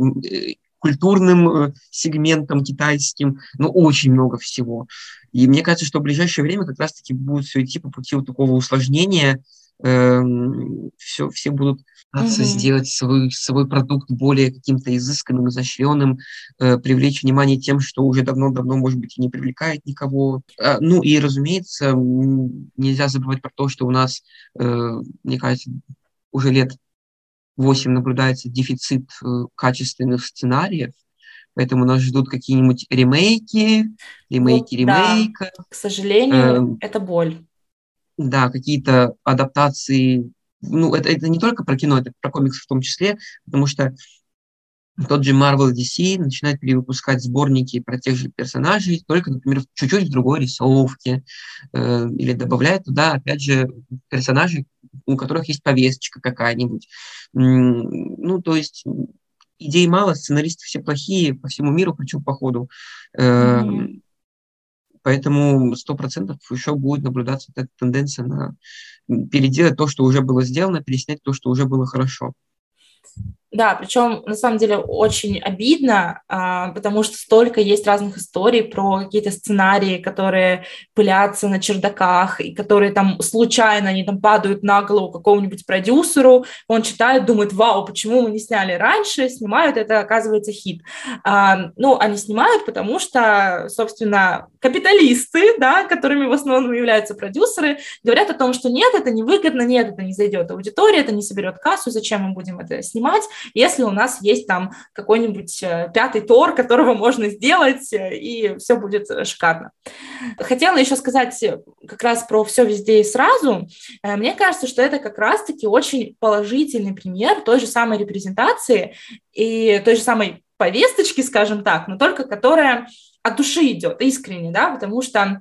культурным э, сегментом китайским, ну, очень много всего. И мне кажется, что в ближайшее время как раз-таки будет все идти по пути вот такого усложнения, эм, все, все будут пытаться mm-hmm. сделать свой, свой продукт более каким-то изысканным, изощренным, э, привлечь внимание тем, что уже давно-давно, может быть, и не привлекает никого. А, ну и, разумеется, нельзя забывать про то, что у нас, э, мне кажется, уже лет 8 наблюдается дефицит э, качественных сценариев, поэтому нас ждут какие-нибудь ремейки, ремейки вот, ремейка. Да. К сожалению, э, это боль. Да, какие-то адаптации. Ну, это, это не только про кино, это про комиксы в том числе, потому что тот же Marvel DC начинает перевыпускать сборники про тех же персонажей, только, например, чуть-чуть в другой рисовке, э, или добавляет туда, опять же, персонажей, у которых есть повесточка какая-нибудь. Ну, то есть идей мало, сценаристы все плохие по всему миру, причем по ходу. Mm-hmm. Поэтому сто процентов еще будет наблюдаться эта тенденция на переделать то, что уже было сделано, переснять то, что уже было хорошо. Да, причем на самом деле очень обидно, а, потому что столько есть разных историй про какие-то сценарии, которые пылятся на чердаках, и которые там случайно, они там падают на голову какому-нибудь продюсеру, он читает, думает, вау, почему мы не сняли раньше, снимают, это оказывается хит. А, ну, они снимают, потому что, собственно, капиталисты, да, которыми в основном являются продюсеры, говорят о том, что нет, это невыгодно, нет, это не зайдет аудитория, это не соберет кассу, зачем мы будем это снимать, если у нас есть там какой-нибудь э, пятый тор, которого можно сделать, э, и все будет э, шикарно. Хотела еще сказать как раз про все везде и сразу. Мне кажется, что это как раз-таки очень положительный пример той же самой репрезентации и той же самой повесточки, скажем так, но только которая от души идет, искренне, да, потому что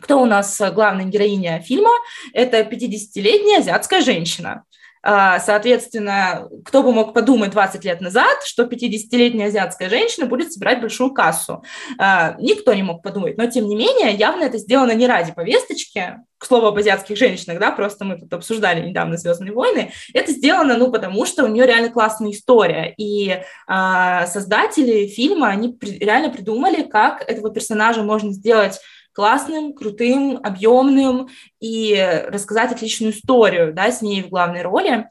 кто у нас главная героиня фильма? Это 50-летняя азиатская женщина. А, соответственно, кто бы мог подумать 20 лет назад, что 50-летняя азиатская женщина будет собирать большую кассу. А, никто не мог подумать, но тем не менее, явно это сделано не ради повесточки, к слову об азиатских женщинах, да, просто мы тут обсуждали недавно «Звездные войны», это сделано, ну, потому что у нее реально классная история, и э, создатели фильма, они при, реально придумали, как этого персонажа можно сделать классным, крутым, объемным и рассказать отличную историю да, с ней в главной роли.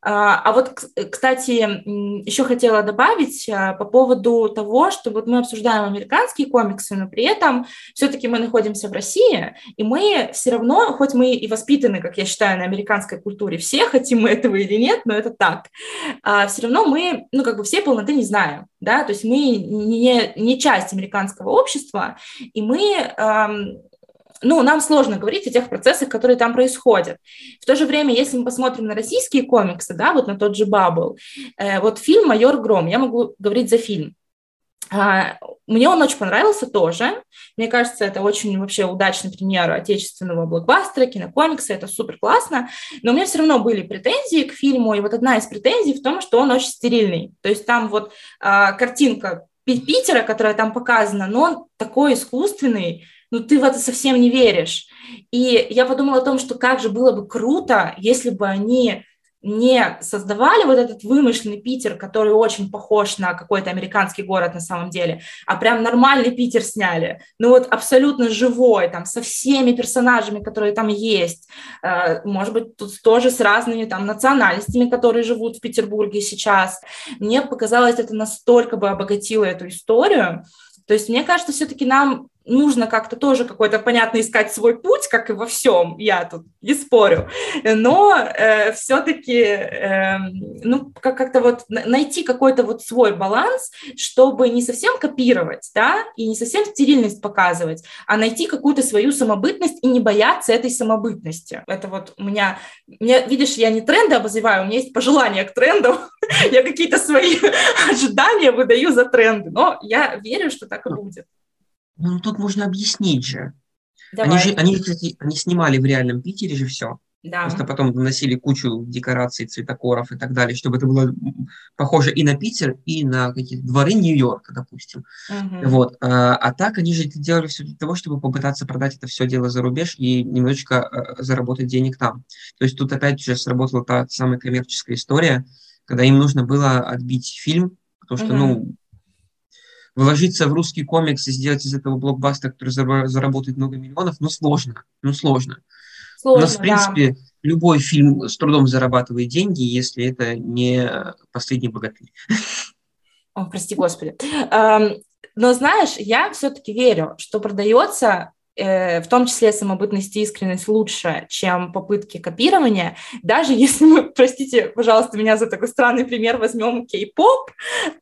А, а вот, кстати, еще хотела добавить а, по поводу того, что вот мы обсуждаем американские комиксы, но при этом все-таки мы находимся в России, и мы все равно, хоть мы и воспитаны, как я считаю, на американской культуре, все хотим мы этого или нет, но это так, а все равно мы, ну, как бы все полноты не знаем, да, то есть мы не, не часть американского общества, и мы ну, нам сложно говорить о тех процессах, которые там происходят. В то же время, если мы посмотрим на российские комиксы, да, вот на тот же Бабл, э, вот фильм «Майор Гром», я могу говорить за фильм. а, мне он очень понравился тоже. Мне кажется, это очень вообще удачный пример отечественного блокбастера, кинокомикса, это супер классно. Но у меня все равно были претензии к фильму, и вот одна из претензий в том, что он очень стерильный. То есть там вот а, картинка Питера, которая там показана, но он такой искусственный, ну ты в это совсем не веришь. И я подумала о том, что как же было бы круто, если бы они не создавали вот этот вымышленный Питер, который очень похож на какой-то американский город на самом деле, а прям нормальный Питер сняли, ну вот абсолютно живой, там, со всеми персонажами, которые там есть, э, может быть, тут тоже с разными там национальностями, которые живут в Петербурге сейчас. Мне показалось, это настолько бы обогатило эту историю, то есть мне кажется, все-таки нам нужно как-то тоже какой-то, понятно, искать свой путь, как и во всем, я тут не спорю, но э, все-таки, э, ну, как-то вот найти какой-то вот свой баланс, чтобы не совсем копировать, да, и не совсем стерильность показывать, а найти какую-то свою самобытность и не бояться этой самобытности. Это вот у меня, меня видишь, я не тренды обозреваю, у меня есть пожелания к трендам, <laughs> я какие-то свои <laughs> ожидания выдаю за тренды, но я верю, что так и будет. Ну, тут можно объяснить же. Давай. Они же, они, кстати, они снимали в реальном Питере же все. Да. Просто потом наносили кучу декораций, цветокоров и так далее, чтобы это было похоже и на Питер, и на какие-то дворы Нью-Йорка, допустим. Угу. Вот. А, а так они же это делали все для того, чтобы попытаться продать это все дело за рубеж и немножечко а, заработать денег там. То есть тут опять же сработала та самая коммерческая история, когда им нужно было отбить фильм, потому что, угу. ну, вложиться в русский комикс и сделать из этого блокбастер, который заработает много миллионов, ну, сложно, ну, сложно. сложно У нас, в принципе, да. любой фильм с трудом зарабатывает деньги, если это не «Последний богатырь». О, прости господи. Но знаешь, я все-таки верю, что продается в том числе самобытность и искренность лучше, чем попытки копирования, даже <laughs> если мы, простите, пожалуйста, меня за такой странный пример возьмем кей-поп,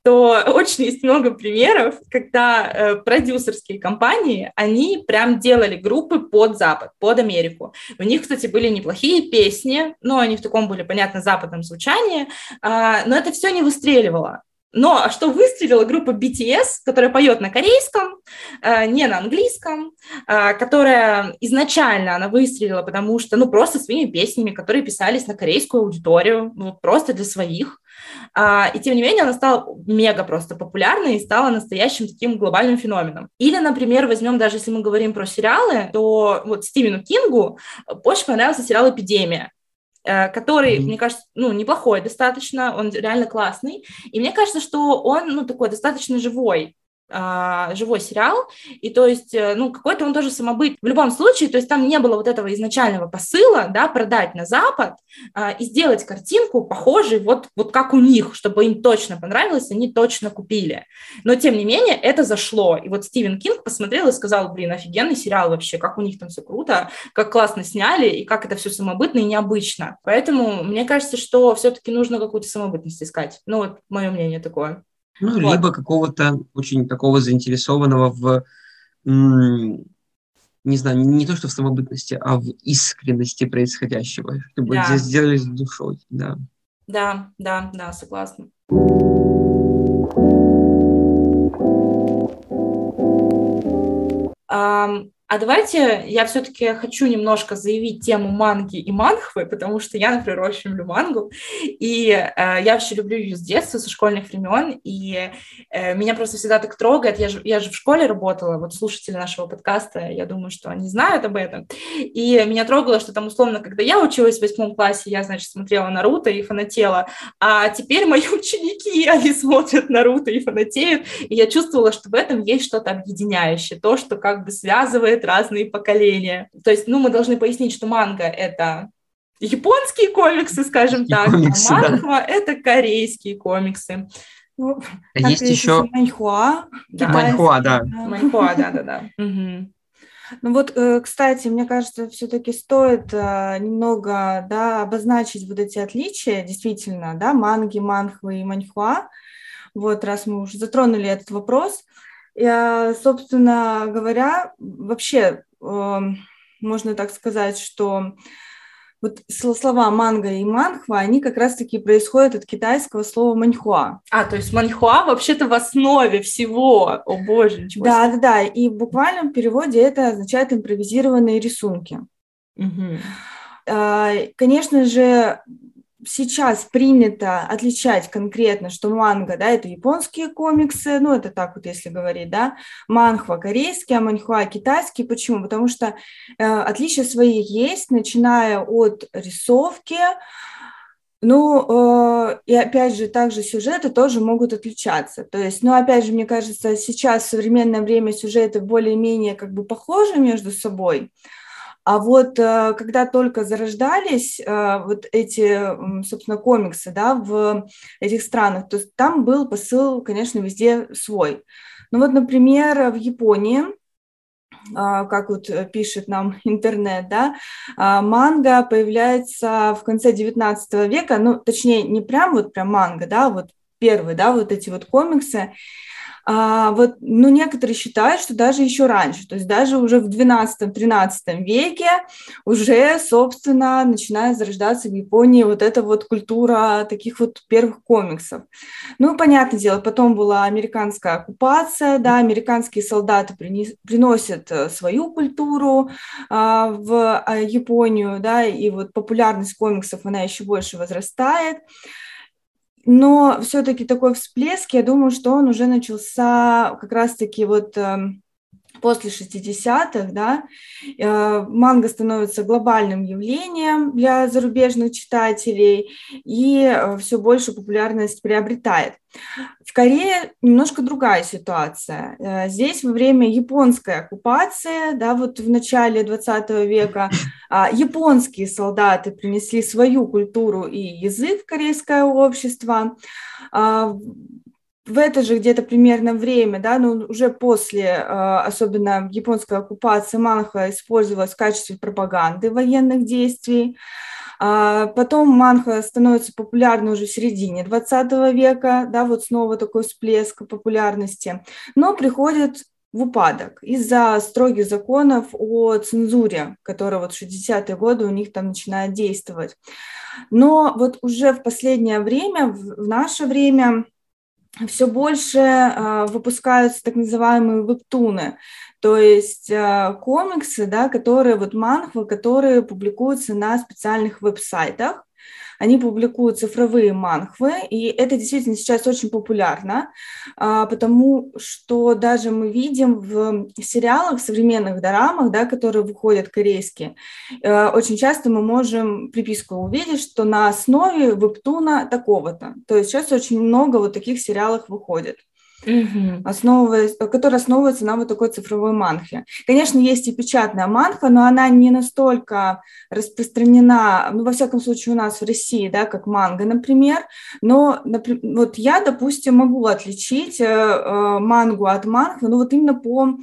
то очень есть много примеров, когда э, продюсерские компании, они прям делали группы под Запад, под Америку. У них, кстати, были неплохие песни, но они в таком были, понятно, западном звучании, э, но это все не выстреливало. Но что выстрелила группа BTS, которая поет на корейском, э, не на английском, э, которая изначально она выстрелила, потому что, ну, просто своими песнями, которые писались на корейскую аудиторию, ну, просто для своих. А, и тем не менее она стала мега просто популярной и стала настоящим таким глобальным феноменом. Или, например, возьмем даже, если мы говорим про сериалы, то вот Стивену Кингу очень понравился сериал «Эпидемия». Э, который, mm-hmm. мне кажется, ну, неплохой достаточно, он реально классный. И мне кажется, что он, ну, такой достаточно живой. А, живой сериал, и то есть, э, ну, какой-то он тоже самобыт. В любом случае, то есть там не было вот этого изначального посыла, да, продать на Запад а, и сделать картинку похожей вот, вот как у них, чтобы им точно понравилось, они точно купили. Но, тем не менее, это зашло. И вот Стивен Кинг посмотрел и сказал, блин, офигенный сериал вообще, как у них там все круто, как классно сняли, и как это все самобытно и необычно. Поэтому мне кажется, что все-таки нужно какую-то самобытность искать. Ну, вот мое мнение такое. Ну, вот. либо какого-то очень такого заинтересованного в, не знаю, не то что в самобытности, а в искренности происходящего, чтобы да. здесь сделали с душой, да. Да, да, да, согласна. Um, а давайте я все-таки хочу немножко заявить тему манги и манхвы, потому что я, например, очень люблю мангу, и э, я вообще люблю ее с детства, со школьных времен, и э, меня просто всегда так трогает. Я же, я же в школе работала, вот слушатели нашего подкаста, я думаю, что они знают об этом, и меня трогало, что там условно, когда я училась в восьмом классе, я, значит, смотрела Наруто и фанатела, а теперь мои <laughs> ученики, они смотрят Наруто и фанатеют, и я чувствовала, что в этом есть что-то объединяющее, то, что как бы связывает охватывает разные поколения. То есть, ну, мы должны пояснить, что манга — это японские комиксы, скажем так, а комиксы, а манхва да. — это корейские комиксы. Ну, а есть еще... Маньхуа. Да. Маньхуа, да. Маньхуа, да-да-да. Ну вот, э, кстати, мне кажется, все-таки стоит э, немного да, обозначить вот эти отличия, действительно, да, манги, манхвы и маньхуа. Вот, раз мы уже затронули этот вопрос. Я, собственно говоря, вообще, эм, можно так сказать, что вот слова манго и манхва, они как раз-таки происходят от китайского слова маньхуа. А, то есть маньхуа вообще-то в основе всего. О боже, ничего Да, себе. да, да. И в буквальном переводе это означает импровизированные рисунки. Угу. Конечно же, сейчас принято отличать конкретно, что манга, да, это японские комиксы, ну, это так вот, если говорить, да, манхва корейский, а манхуа китайский. Почему? Потому что э, отличия свои есть, начиная от рисовки, ну, э, и опять же, также сюжеты тоже могут отличаться. То есть, ну, опять же, мне кажется, сейчас в современное время сюжеты более-менее как бы похожи между собой, а вот э, когда только зарождались э, вот эти, собственно, комиксы да, в этих странах, то там был посыл, конечно, везде свой. Ну вот, например, в Японии а, как вот пишет нам <laughs> интернет, да, а, манга появляется в конце 19 века, ну, точнее, не прям вот прям манга, да, вот первые, да, вот эти вот комиксы, а, вот, ну, некоторые считают, что даже еще раньше, то есть даже уже в 12-13 веке уже, собственно, начинает зарождаться в Японии вот эта вот культура таких вот первых комиксов. Ну, понятное дело, потом была американская оккупация, да, американские солдаты принес, приносят э, свою культуру а, в а, Японию, да, и вот популярность комиксов, она еще больше возрастает. Но все-таки такой всплеск, я думаю, что он уже начался как раз-таки вот эм, после 60-х, да, э, манга становится глобальным явлением для зарубежных читателей и э, все больше популярность приобретает. В Корее немножко другая ситуация. Э, здесь во время японской оккупации, да, вот в начале 20 века, а, японские солдаты принесли свою культуру и язык в корейское общество а, в это же где-то примерно время, да, но ну, уже после, а, особенно японской оккупации, манха использовалась в качестве пропаганды военных действий. А, потом манха становится популярной уже в середине 20 века, да, вот снова такой всплеск популярности, но приходит в упадок из-за строгих законов о цензуре, которые вот в 60-е годы у них там начинают действовать. Но вот уже в последнее время, в наше время, все больше э, выпускаются так называемые вебтуны, то есть э, комиксы, да, которые вот манхвы, которые публикуются на специальных веб-сайтах, они публикуют цифровые манхвы, и это действительно сейчас очень популярно, а, потому что даже мы видим в сериалах, в современных дорамах, да, которые выходят корейские, э, очень часто мы можем приписку увидеть, что на основе вебтуна такого-то. То есть сейчас очень много вот таких сериалов выходит угу. основываясь, которая основывается на вот такой цифровой манхе. Конечно, есть и печатная манха, но она не настолько распространена, ну, во всяком случае, у нас в России, да, как манга, например, но например, вот я, допустим, могу отличить э, э, мангу от манхвы, ну, вот именно по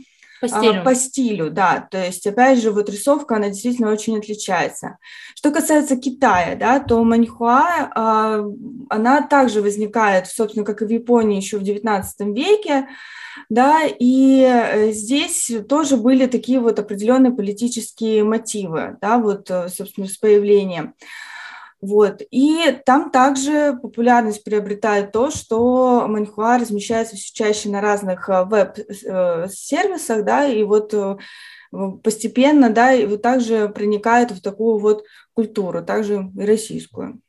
по стилю. А, по стилю, да. То есть, опять же, вот рисовка, она действительно очень отличается. Что касается Китая, да, то маньхуа, а, она также возникает, собственно, как и в Японии еще в XIX веке, да, и э, здесь тоже были такие вот определенные политические мотивы, да, вот, э, собственно, с появлением. Вот. И там также популярность приобретает то, что маньхуа размещается все чаще на разных э, веб-сервисах, э, да, и вот э, постепенно, да, и вот также проникает в такую вот культуру, также и российскую.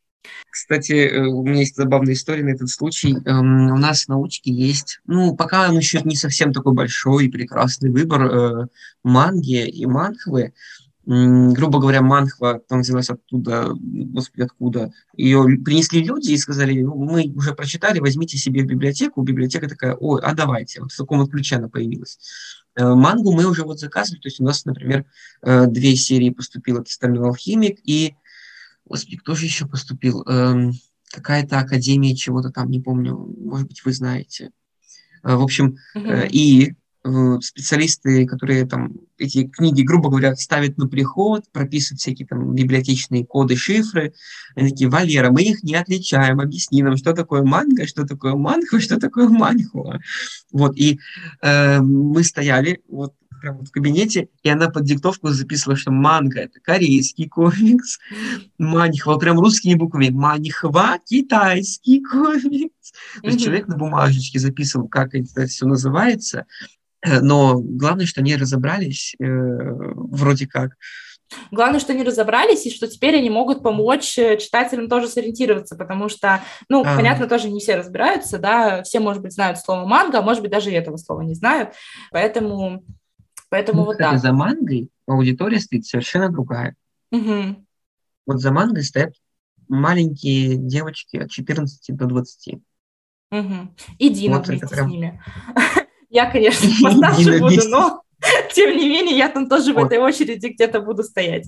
Кстати, у меня есть забавная история на этот случай. Эм, у нас в научке есть, ну, пока он еще не совсем такой большой и прекрасный выбор манги и манхвы, грубо говоря, манхва там взялась оттуда, господи, откуда. Ее принесли люди и сказали, ну, мы уже прочитали, возьмите себе в библиотеку. Библиотека такая, ой, а давайте. Вот в таком вот ключе она появилась. Э, мангу мы уже вот заказывали, то есть у нас, например, э, две серии поступило, это «Стальной алхимик» и, господи, кто же еще поступил? Эм, какая-то академия чего-то там, не помню, может быть, вы знаете. Э, в общем, угу. и специалисты, которые там эти книги, грубо говоря, ставят на приход, прописывают всякие там библиотечные коды, шифры. Они такие, Валера, мы их не отличаем, объясни нам, что такое манга, что такое манхва, что такое манхуа. Вот, и э, мы стояли, вот прямо в кабинете, и она под диктовку записывала, что манга – это корейский комикс, манихва, прям русскими буквами, манихва – китайский комикс. То есть человек на бумажечке записывал, как это все называется, э, но главное, что они разобрались э, вроде как, Главное, что они разобрались, и что теперь они могут помочь э, читателям тоже сориентироваться, потому что, ну, а. понятно, тоже не все разбираются, да, все, может быть, знают слово манго, а может быть, даже и этого слова не знают, поэтому, поэтому ну, вот кстати, так. за мангой аудитория стоит совершенно другая. Угу. Вот за мангой стоят маленькие девочки от 14 до 20. Угу. И Дина вот вместе прям... с ними. Я, конечно, <laughs> постарше буду, но <laughs> тем не менее, я там тоже вот. в этой очереди где-то буду стоять.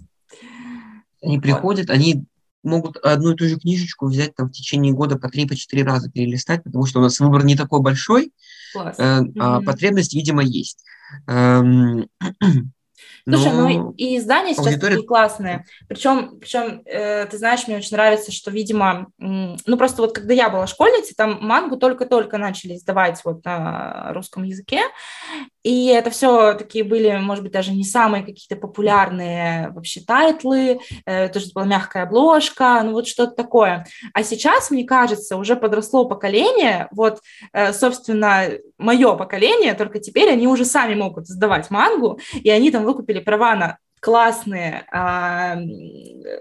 Они приходят, вот. они могут одну и ту же книжечку взять там в течение года по три, по четыре раза перелистать, потому что у нас выбор не такой большой, Класс. э, а потребность, видимо, есть. Эм, <clears throat> Слушай, ну, ну и издания сейчас аудитория... такие классные. Причем, причем э, ты знаешь, мне очень нравится, что, видимо, ну просто вот когда я была школьницей, там мангу только-только начали издавать вот на русском языке, и это все такие были, может быть, даже не самые какие-то популярные вообще тайтлы, э, тоже была мягкая обложка, ну вот что-то такое. А сейчас, мне кажется, уже подросло поколение, вот, э, собственно, мое поколение, только теперь они уже сами могут создавать мангу, и они там выкупили права на классные, а,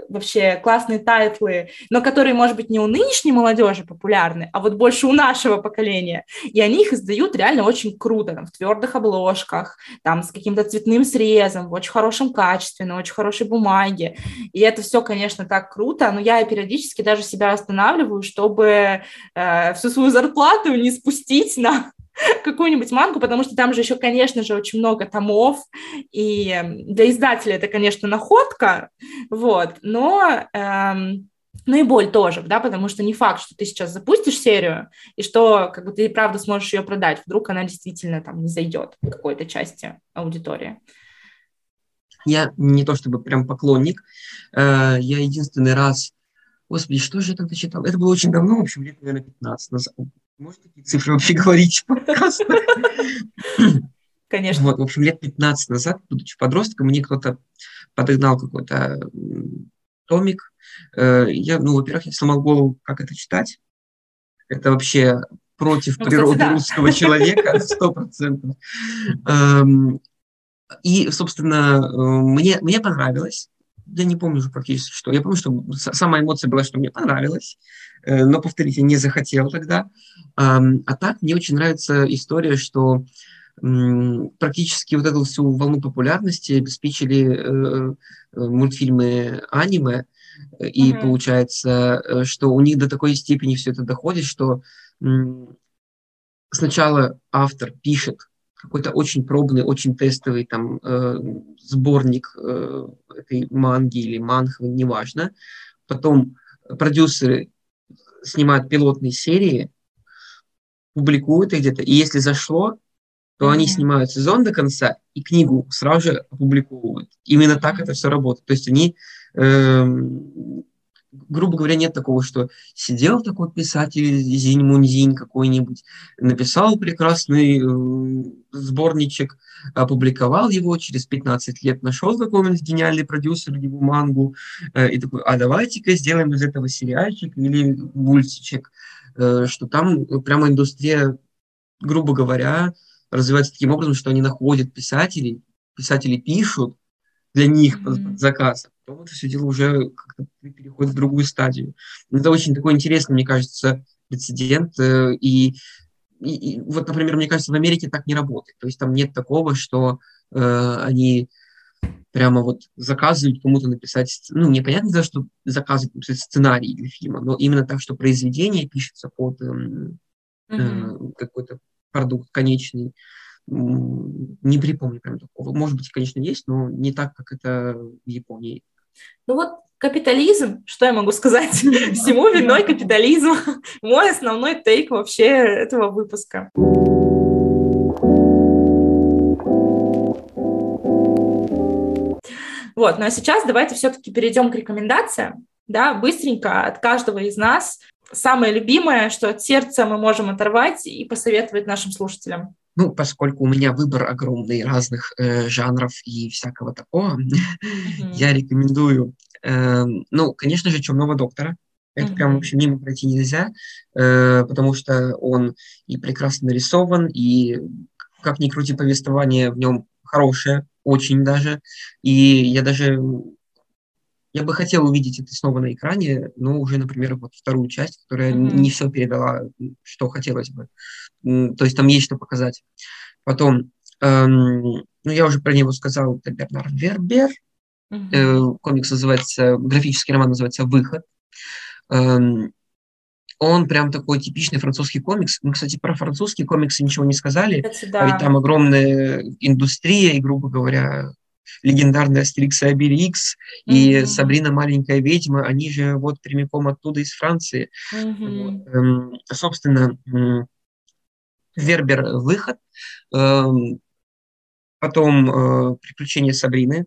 вообще классные тайтлы, но которые, может быть, не у нынешней молодежи популярны, а вот больше у нашего поколения. И они их издают реально очень круто, там, в твердых обложках, там, с каким-то цветным срезом, в очень хорошем качестве, на очень хорошей бумаге. И это все, конечно, так круто, но я периодически даже себя останавливаю, чтобы э, всю свою зарплату не спустить на <laughs> какую-нибудь мангу, потому что там же еще, конечно же, очень много томов, и для издателя это, конечно, находка, вот, но... Эм, ну и боль тоже, да, потому что не факт, что ты сейчас запустишь серию, и что как бы ты правда сможешь ее продать, вдруг она действительно там не зайдет какой-то части аудитории. Я не то чтобы прям поклонник, э, я единственный раз, господи, что же я тогда читал? Это было очень давно, в общем, лет, наверное, 15 назад, можно такие цифры вообще говорить <laughs> в подкастах? Конечно. Вот, в общем, лет 15 назад, будучи подростком, мне кто-то подогнал какой-то томик. Э, я, ну, во-первых, я сломал голову, как это читать. Это вообще против ну, природы кстати, да. русского человека, <laughs> сто процентов. Эм, и, собственно, э, мне, мне понравилось. Я не помню уже практически что. Я помню, что самая эмоция была, что мне понравилось. Э, но, повторите, не захотел тогда. А так, мне очень нравится история, что практически вот эту всю волну популярности обеспечили э, э, мультфильмы аниме, и mm-hmm. получается, что у них до такой степени все это доходит, что сначала автор пишет какой-то очень пробный, очень тестовый там сборник этой манги или манхвы, неважно. Потом продюсеры снимают пилотные серии, публикуют их где-то, и если зашло, то mm-hmm. они снимают сезон до конца и книгу сразу же опубликовывают. Именно так это все работает. То есть они эм, грубо говоря, нет такого, что сидел такой писатель Зинь Мунзинь какой-нибудь, написал прекрасный э, сборничек, опубликовал его, через 15 лет нашел какой-нибудь гениальный продюсер его мангу, э, и такой, а давайте-ка сделаем из этого сериальчик или мультичек, э, что там прямо индустрия, грубо говоря, развивается таким образом, что они находят писателей, писатели пишут для них mm-hmm. под заказ, потом это все дело уже как-то переходит в другую стадию. Это очень такой интересный, мне кажется, прецедент. Э, и, и, и вот, например, мне кажется, в Америке так не работает. То есть там нет такого, что э, они прямо вот заказывают кому-то написать, ну, непонятно, за что заказывают написать сценарий для фильма, но именно так, что произведение пишется под э, mm-hmm. какой-то продукт конечный. Не припомню прям такого. Может быть, конечно, есть, но не так, как это в Японии. Ну вот капитализм, что я могу сказать? <laughs> Всему виной капитализм. Мой основной тейк вообще этого выпуска. Вот, ну а сейчас давайте все-таки перейдем к рекомендациям. Да, быстренько от каждого из нас самое любимое, что от сердца мы можем оторвать и посоветовать нашим слушателям. Ну, поскольку у меня выбор огромный разных э, жанров и всякого такого, <laughs> mm-hmm. я рекомендую, э, ну, конечно же, «Черного доктора». Это mm-hmm. прям вообще мимо пройти нельзя, э, потому что он и прекрасно нарисован, и как ни крути, повествование в нем хорошее, очень даже. И я даже я бы хотел увидеть это снова на экране, но уже, например, вот вторую часть, которая mm-hmm. не все передала, что хотелось бы. То есть там есть что показать. Потом, эм, ну, я уже про него сказал, это Бернар Вербер. Mm-hmm. Э, комикс называется, графический роман называется «Выход». Эм, он прям такой типичный французский комикс. Мы, кстати, про французские комиксы ничего не сказали. Кстати, да. А ведь там огромная индустрия, и, грубо говоря, легендарный Астерикс и Обеликс mm-hmm. и Сабрина маленькая ведьма, они же вот прямиком оттуда из Франции. Mm-hmm. Вот. Эм, собственно, Вербер выход, эм, потом э, приключения Сабрины.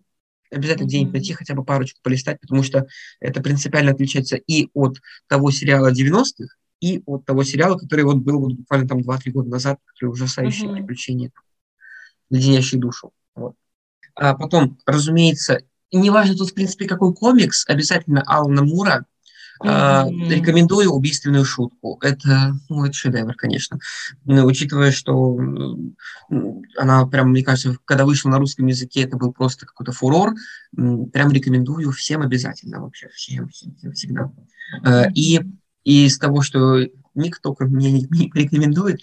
Обязательно mm-hmm. где-нибудь найти, хотя бы парочку полистать, потому что это принципиально отличается и от того сериала 90-х, и от того сериала, который вот был вот буквально там 2-3 года назад, который ужасающие mm-hmm. приключения, леденящие душу. Вот. А потом, разумеется, неважно тут, в принципе, какой комикс, обязательно Алана Мура, Mm-hmm. Рекомендую убийственную шутку. Это, ну, это шедевр, конечно. Но, учитывая, что она прям, мне кажется, когда вышла на русском языке, это был просто какой-то фурор. Прям рекомендую всем обязательно вообще, всем, всем, всем всегда. Mm-hmm. И, и из того, что никто, кроме меня, не рекомендует,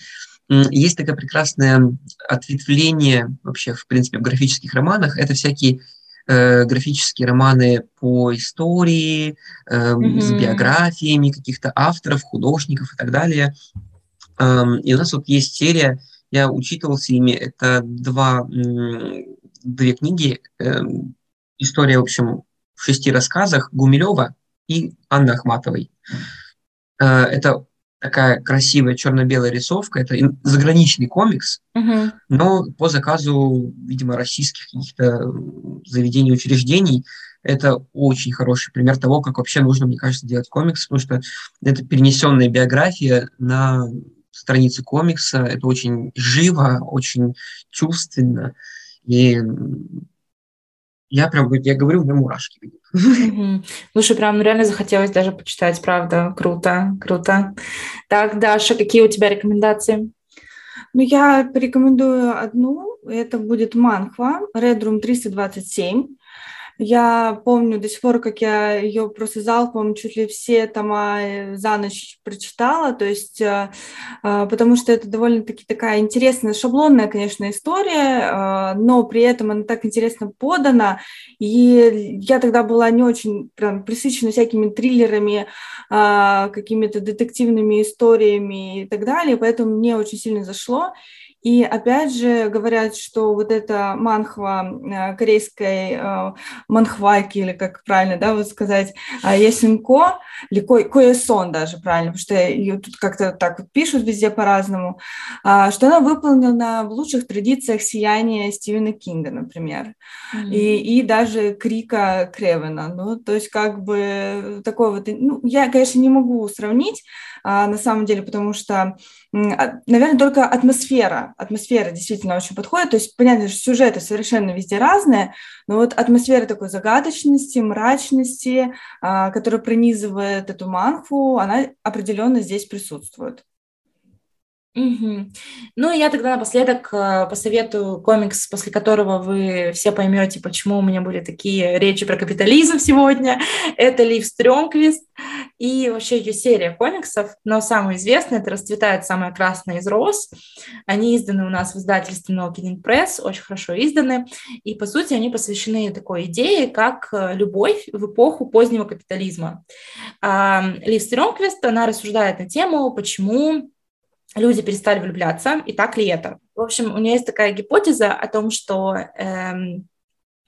есть такое прекрасное ответвление вообще, в принципе, в графических романах. Это всякие э, графические романы по истории, э, mm-hmm. с биографиями каких-то авторов, художников и так далее. Э, и у нас вот есть серия, я учитывался ими, это два, две книги, э, история, в общем, в шести рассказах Гумилева и Анны Ахматовой. Э, это такая красивая черно-белая рисовка. Это заграничный комикс, uh-huh. но по заказу, видимо, российских каких-то заведений, учреждений. Это очень хороший пример того, как вообще нужно, мне кажется, делать комикс, потому что это перенесенная биография на страницы комикса. Это очень живо, очень чувственно. И я прям, я говорю, у меня мурашки. Угу. Слушай, прям реально захотелось даже почитать, правда. Круто, круто. Так, Даша, какие у тебя рекомендации? Ну, я порекомендую одну. Это будет Манхва, Red Room 327. Я помню до сих пор, как я ее просто залпом чуть ли все тома э, за ночь прочитала, то есть, э, э, потому что это довольно-таки такая интересная, шаблонная, конечно, история, но при этом она так интересно подана, и я тогда была не очень прям присыщена всякими триллерами, какими-то детективными историями и так далее, поэтому мне очень сильно зашло. И опять же говорят, что вот эта манхва э, корейской э, манхвайки, или как правильно да, вот сказать, э, Ясенко, или Коесон даже правильно, потому что ее тут как-то так вот пишут везде по-разному, что она выполнена в лучших традициях сияния Стивена Кинга, например, mm-hmm. и, и даже Крика Кревена. Ну, то есть как бы такой вот, ну, я, конечно, не могу сравнить, на самом деле, потому что а, наверное, только атмосфера. Атмосфера действительно очень подходит. То есть, понятно, что сюжеты совершенно везде разные, но вот атмосфера такой загадочности, мрачности, а, которая пронизывает эту манху, она определенно здесь присутствует. Угу. Ну, я тогда напоследок э, посоветую комикс, после которого вы все поймете, почему у меня были такие речи про капитализм сегодня. <laughs> Это Лив Стрёмквист и вообще ее серия комиксов, но самый известный – это «Расцветает самая красная из роз». Они изданы у нас в издательстве No Kidding очень хорошо изданы, и, по сути, они посвящены такой идее, как э, любовь в эпоху позднего капитализма. Лив Стрёмквист, она рассуждает на тему, почему люди перестали влюбляться, и так ли это? В общем, у нее есть такая гипотеза о том, что эм,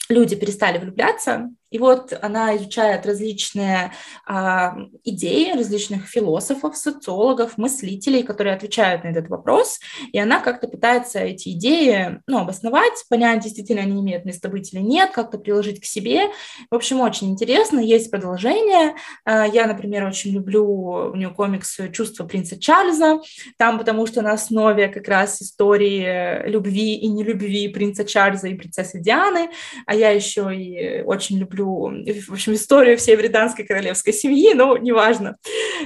люди перестали влюбляться И вот она изучает различные а, идеи различных философов, социологов, мыслителей, которые отвечают на этот вопрос, и она как-то пытается эти идеи ну, обосновать, понять, действительно они имеют место быть или нет, как-то приложить к себе. В общем, очень интересно, есть продолжение. А, я, например, очень люблю у нее комикс «Чувство принца Чарльза», там потому что на основе как раз истории любви и нелюбви принца Чарльза и принцессы Дианы, а я еще и очень люблю люблю, в общем, историю всей британской королевской семьи, но неважно.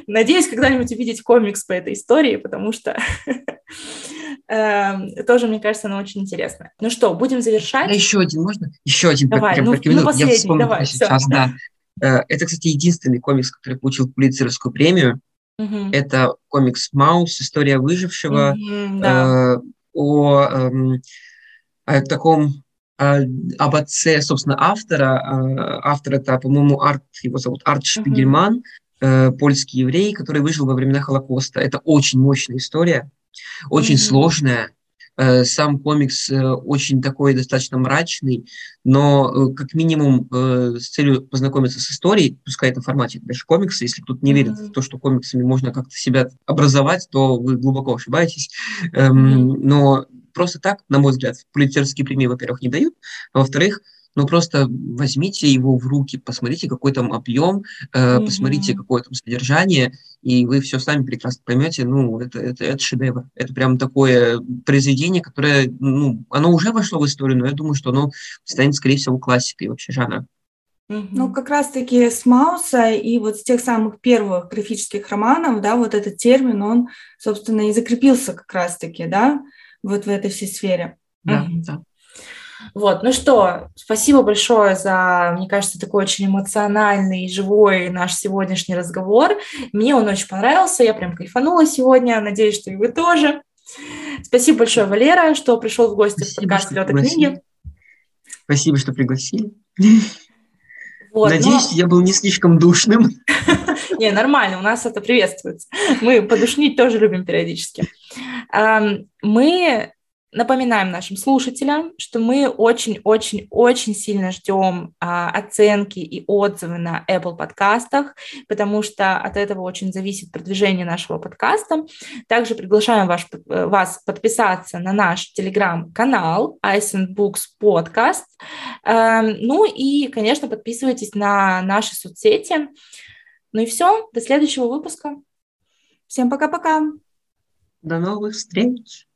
Надеюсь, когда-нибудь увидеть комикс по этой истории, потому что <laughs> эм, тоже, мне кажется, она очень интересная. Ну что, будем завершать? Еще один, можно? Еще один. Давай, прям, ну, ну последний, Я вспомнил давай, сейчас, все. да. Э, это, кстати, единственный комикс, который получил Пулитцеровскую премию. Угу. Это комикс «Маус. История выжившего». Угу, да. э, о, э, о таком об отце, собственно, автора. А, автор это, по-моему, Арт, его зовут Арт Шпигельман, uh-huh. польский еврей, который выжил во времена Холокоста. Это очень мощная история, очень uh-huh. сложная. Э, сам комикс э, очень такой достаточно мрачный, но как минимум с целью познакомиться с историей, пускай это в формате даже комикса, если кто-то не верит uh-huh. в то, что комиксами можно как-то себя образовать, то вы глубоко ошибаетесь. Uh-huh. Но просто так, на мой взгляд, пулицерские премии, во-первых, не дают, а во-вторых, ну просто возьмите его в руки, посмотрите, какой там объем, э, mm-hmm. посмотрите, какое там содержание, и вы все сами прекрасно поймете, ну, это, это, это шедевр. Это прям такое произведение, которое, ну, оно уже вошло в историю, но я думаю, что оно станет, скорее всего, классикой вообще жанра. Ну, как раз-таки с Мауса и вот с тех самых первых графических романов, да, вот этот термин, он, собственно, и закрепился как раз-таки, да, вот в этой всей сфере. Да, да. Вот, ну что, спасибо большое за, мне кажется, такой очень эмоциональный и живой наш сегодняшний разговор. Мне он очень понравился, я прям кайфанула сегодня, надеюсь, что и вы тоже. Спасибо большое, Валера, что пришел в гости спасибо, в подкаст «Лёта книги». Спасибо, что пригласили. Вот, Надеюсь, но... я был не слишком душным. <laughs> Не, нормально, у нас это приветствуется. Мы подушнить тоже любим периодически. Мы напоминаем нашим слушателям, что мы очень-очень-очень сильно ждем а, оценки и отзывы на Apple подкастах, потому что от этого очень зависит продвижение нашего подкаста. Также приглашаем ваш, вас подписаться на наш телеграм-канал Ice Books Podcast. Ну и, конечно, подписывайтесь на наши соцсети. Ну и все, до следующего выпуска. Всем пока-пока. До новых встреч.